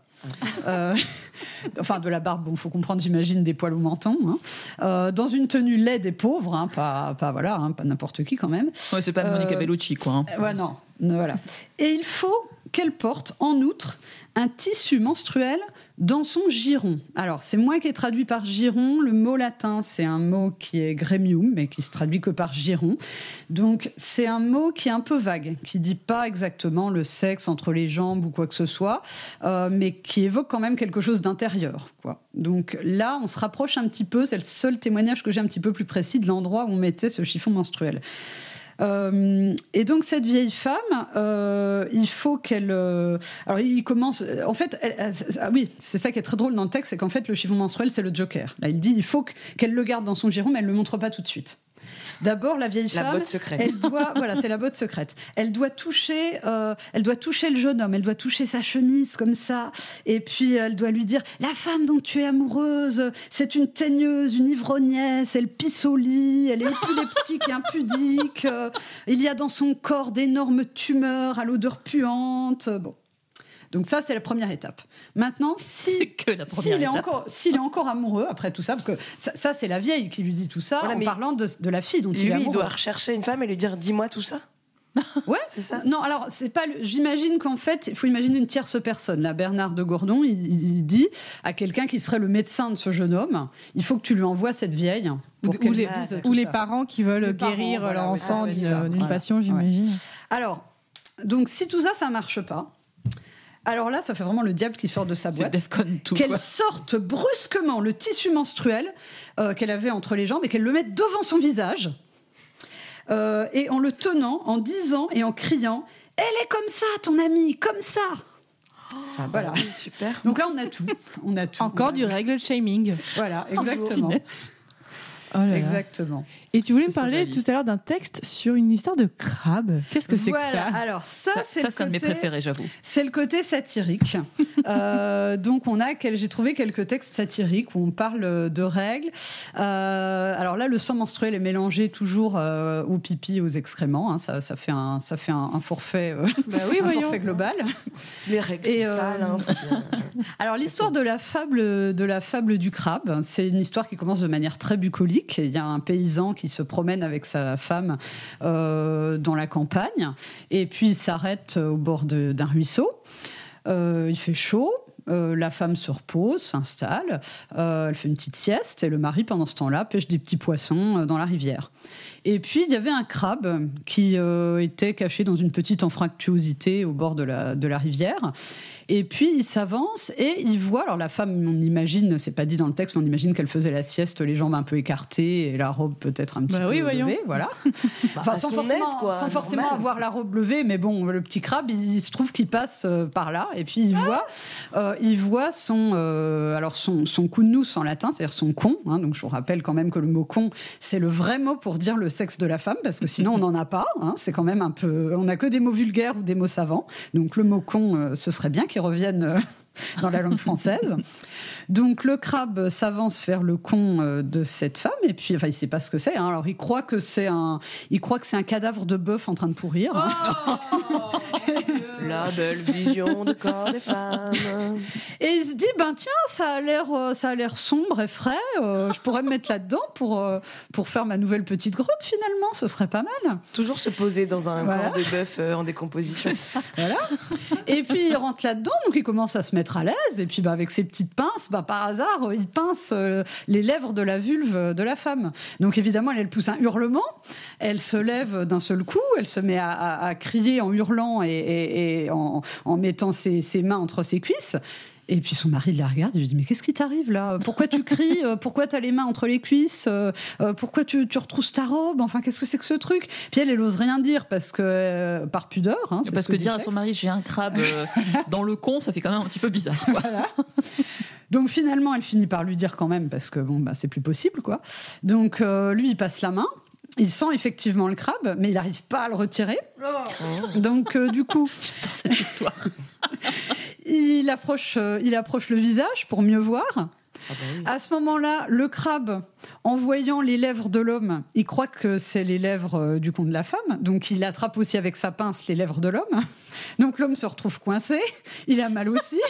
Euh, enfin, de la barbe, bon, faut comprendre, j'imagine, des poils au menton. hein. Euh, dans une tenue laide et pauvre, hein, pas, pas, voilà, hein, pas n'importe qui quand même. Ouais, c'est pas Euh, Monica Bellucci, quoi. Ouais, non, non, voilà. Et il faut qu'elle porte, en outre, un tissu menstruel dans son giron. Alors, c'est moi qui ai traduit par giron. Le mot latin, c'est un mot qui est gremium, mais qui se traduit que par giron. Donc, c'est un mot qui est un peu vague, qui dit pas exactement le sexe entre les jambes ou quoi que ce soit, euh, mais qui évoque quand même quelque chose d'intérieur. Quoi. Donc là, on se rapproche un petit peu, c'est le seul témoignage que j'ai un petit peu plus précis de l'endroit où on mettait ce chiffon menstruel. Euh, et donc cette vieille femme, euh, il faut qu'elle. euh, alors il commence. En fait, ah oui, c'est ça qui est très drôle dans le texte, c'est qu'en fait le chiffon menstruel c'est le Joker. Là, il dit il faut que- qu'elle le garde dans son giron, mais elle le montre pas tout de suite. D'abord, la vieille La femme, botte secrète. elle doit, voilà, c'est la botte secrète. Elle doit toucher, euh, elle doit toucher le jeune homme, elle doit toucher sa chemise comme ça, et puis elle doit lui dire la femme dont tu es amoureuse, c'est une teigneuse, une ivrognesse, elle pisse au lit, elle est épileptique et impudique. euh, il y a dans son corps d'énormes tumeurs à l'odeur puante. Bon. Donc ça, c'est la première étape. Maintenant, si s'il est, encore, s'il est encore amoureux après tout ça, parce que ça, ça, c'est la vieille qui lui dit tout ça Voilà, en parlant de, de la fille dont Lui, il est il amoureux. doit rechercher une femme et lui dire Dis-moi tout ça. Ouais, C'est ça Non, alors c'est pas. J'imagine qu'en fait, il faut imaginer une tierce personne. Là, Bernard de Gordon, il, il dit à quelqu'un qui serait le médecin de ce jeune homme, il faut que tu lui envoies cette vieille pour Ou, les, dise ou les parents qui veulent Les parents, guérir voilà, leur enfant d'une ça, d'une voilà. passion, j'imagine. Alors, donc si tout ça, ça marche pas. Alors là, ça fait vraiment le diable qui sort de sa boîte. Qu'elle sorte brusquement le tissu menstruel euh, qu'elle avait entre les jambes et qu'elle le mette devant son visage. Euh, et en le tenant, en disant et en criant Elle est comme ça, ton amie, comme ça Ah, bah Voilà. oui, super. Donc là, on a tout. On a tout. Encore On a- du règle shaming. Voilà, exactement. Oh là là. Exactement. Et tu voulais me parler tout à l'heure d'un texte sur une histoire de crabe. Qu'est-ce que c'est Voilà. que ça? Alors ça, Ça, c'est ça, le c'est un de mes préférés, j'avoue. C'est le côté satirique. Euh, donc on a, j'ai trouvé quelques textes satiriques où on parle de règles. Euh, alors là, le sang menstruel est mélangé toujours euh, au pipi, aux excréments. hein. ça, ça fait un, ça fait un, un forfait, euh, Bah oui, un voyons. forfait global. Les règles Et, sont euh, sales. hein, bien- Alors l'histoire de la fable de la fable du crabe, c'est une histoire qui commence de manière très bucolique. Il y a un paysan qui se promène avec sa femme euh, dans la campagne et puis il s'arrête au bord d'un ruisseau. Euh, il fait chaud. euh, la femme se repose, s'installe, elle fait une petite sieste et le mari, pendant ce temps-là, pêche des petits poissons dans la rivière. Et puis, il y avait un crabe qui euh, était caché dans une petite anfractuosité au bord de la, de la rivière. Et puis, il s'avance et il voit. Alors, la femme, on imagine, c'est pas dit dans le texte, mais on imagine qu'elle faisait la sieste, les jambes un peu écartées et la robe peut-être un petit Bah peu oui, voyons. levée. Voilà. Bah, Enfin, sans forcément, aise, quoi, sans forcément normal. avoir la robe levée, mais bon, le petit crabe, il, il se trouve qu'il passe euh, par là et puis il voit, euh, il voit son, euh, alors son, son cunus en latin, c'est-à-dire son con. hein, donc je vous rappelle quand même que le mot con, c'est le vrai mot pour dire le sexe de la femme, parce que sinon on n'en a pas. hein, c'est quand même un peu, on n'a que des mots vulgaires ou des mots savants. Donc le mot con, euh, ce serait bien qu'il revienne. Dans la langue française. Donc le crabe s'avance vers le con euh, de cette femme et puis enfin il sait pas ce que c'est. hein. Alors il croit que c'est un, il croit que c'est un cadavre de bœuf en train de pourrir. hein. La belle vision du corps des femmes. Et il se dit ben tiens ça a l'air, euh, ça a l'air sombre et frais. euh, je pourrais me mettre là-dedans pour euh, pour faire ma nouvelle petite grotte finalement. Ce serait pas mal. Toujours se poser dans un Voilà. corps de bœuf euh, en décomposition. Voilà. Et puis il rentre là-dedans, donc il commence à se mettre à l'aise. Et puis bah, avec ses petites pinces, bah, par hasard, il pince euh, les lèvres de la vulve de la femme. Donc évidemment, elle, pousse un hurlement. Elle se lève d'un seul coup, elle se met à, crier en hurlant et, en, mettant ses mains entre ses cuisses. Et puis son mari la regarde et lui dit mais qu'est-ce qui t'arrive là? Pourquoi tu cries? Euh, Pourquoi t'as les mains entre les cuisses? Euh, euh, Pourquoi tu, tu retrousses ta robe? Enfin qu'est-ce que c'est que ce truc? Puis elle elle ose rien dire parce que euh, par pudeur. hein, c'est Parce ce que dire à son mari j'ai un crabe euh, dans le con, ça fait quand même un petit peu bizarre. quoi. Voilà. Donc finalement, elle finit par lui dire quand même parce que bon, bah, c'est plus possible quoi. Donc euh, lui, il passe la main. Il sent effectivement le crabe, mais il n'arrive pas à le retirer. Donc euh, du coup, Dans cette histoire. il approche, euh, il approche le visage pour mieux voir. Ah bah oui. À ce moment-là, le crabe, en voyant les lèvres de l'homme, il croit que c'est les lèvres euh, du con de la femme. Donc il attrape aussi avec sa pince les lèvres de l'homme. Donc l'homme se retrouve coincé. Il a mal aussi.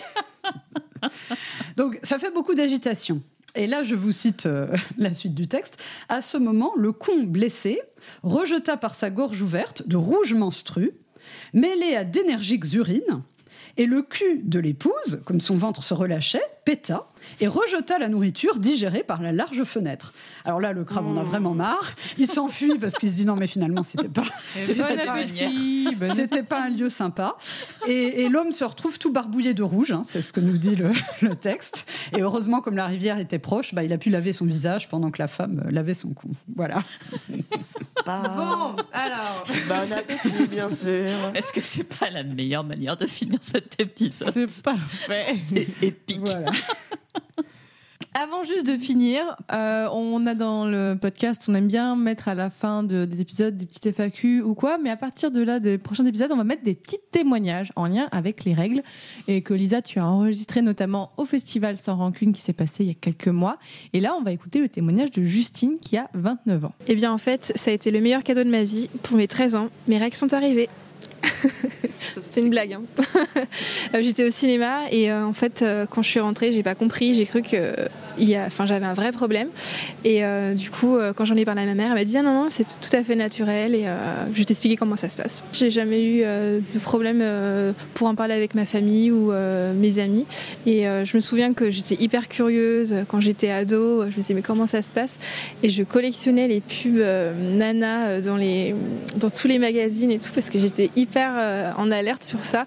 Donc ça fait beaucoup d'agitation. Et là, je vous cite euh, la suite du texte. À ce moment, le con blessé rejeta par sa gorge ouverte de rouges menstrues, mêlés à d'énergiques urines, et le cul de l'épouse, comme son ventre se relâchait, péta et rejeta la nourriture digérée par la large fenêtre. Alors là, le crabe en a vraiment marre. Il s'enfuit parce qu'il se dit non, mais finalement, c'était pas, c'était Bon pas, appétit, bon c'était pas un lieu sympa. Et, et l'homme se retrouve tout barbouillé de rouge, hein, c'est ce que nous dit le, le texte. Et heureusement, comme la rivière était proche, bah, il a pu laver son visage pendant que la femme euh, lavait son cou. Voilà. Pas- alors. Bon appétit, bien sûr. Est-ce que c'est pas la meilleure manière de finir cet épisode? C'est parfait. C'est épique. voilà. Avant juste de finir, euh, on a dans le podcast, on aime bien mettre à la fin de- des épisodes des petites FAQ ou quoi, mais à partir de là, des prochains épisodes, on va mettre des petits témoignages en lien avec les règles et que Lisa, tu as enregistré notamment au festival Sans Rancune qui s'est passé il y a quelques mois. Et là, on va écouter le témoignage de Justine qui a 29 ans. Eh bien, en fait, ça a été le meilleur cadeau de ma vie. Pour mes 13 ans, mes règles sont arrivées. C'est une blague. hein. Euh, J'étais au cinéma et euh, en fait, euh, quand je suis rentrée, j'ai pas compris. J'ai cru que enfin, j'avais un vrai problème. Et euh, du coup, euh, quand j'en ai parlé à ma mère, elle m'a dit ah non non, c'est tout à fait naturel et euh, je vais t'expliquer comment ça se passe. J'ai jamais eu euh, de problème pour en parler avec ma famille ou mes amis. Et je me souviens que j'étais hyper curieuse quand j'étais ado. Je me disais mais comment ça se passe? Et je collectionnais les pubs Nana dans les dans tous les magazines et tout parce que j'étais hyper en alerte sur ça.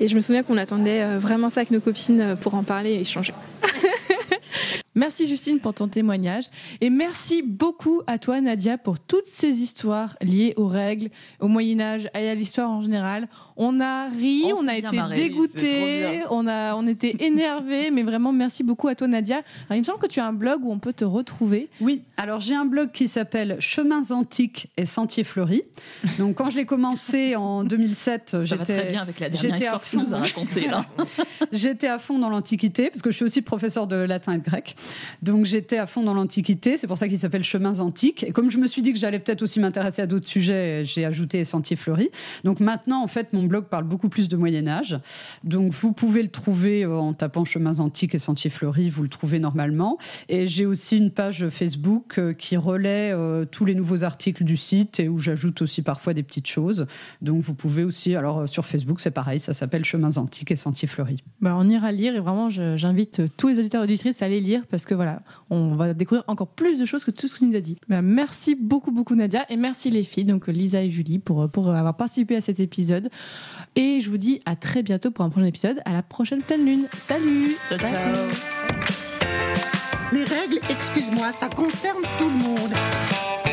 Et je me souviens qu'on attendait vraiment ça avec nos copines pour en parler et échanger. Merci Justine pour ton témoignage et merci beaucoup à toi Nadia pour toutes ces histoires liées aux règles, au Moyen Âge et à l'histoire en général. On a ri, On a été dégoûté, on a on était énervé, mais vraiment merci beaucoup à toi Nadia. Alors, il me semble que tu as un blog où on peut te retrouver. Oui, alors j'ai un blog qui s'appelle Chemins antiques et sentiers fleuris. Donc quand je l'ai commencé en 2007, Ça va j'étais très bien avec la dernière j'étais à histoire que tu nous as fond. J'étais à fond dans l'Antiquité, parce que je suis aussi professeur de latin et de grec. Donc j'étais à fond dans l'Antiquité, c'est pour ça qu'il s'appelle Chemins Antiques. Et comme je me suis dit que j'allais peut-être aussi m'intéresser à d'autres sujets, j'ai ajouté Sentiers Fleuris. Donc maintenant, en fait, mon blog parle beaucoup plus de Moyen-Âge. Donc vous pouvez le trouver euh, en tapant Chemins Antiques et Sentiers Fleuris, vous le trouvez normalement. Et j'ai aussi une page Facebook euh, qui relaie euh, tous les nouveaux articles du site et où j'ajoute aussi parfois des petites choses. Donc vous pouvez aussi, alors sur Facebook, c'est pareil, ça s'appelle Chemins Antiques et Sentiers Fleuris. Bah, on ira lire et vraiment j'invite tous les auditeurs et auditrices à aller lire parce que voilà, on va découvrir encore plus de choses que tout ce tu nous a dit. Bah, merci beaucoup beaucoup Nadia et merci les filles, donc Lisa et Julie pour, pour avoir participé à cet épisode. Et je vous dis à très bientôt pour un prochain épisode, à la prochaine pleine lune. Salut Ciao, Salut. ciao. Les règles, excuse-moi, ça concerne tout le monde.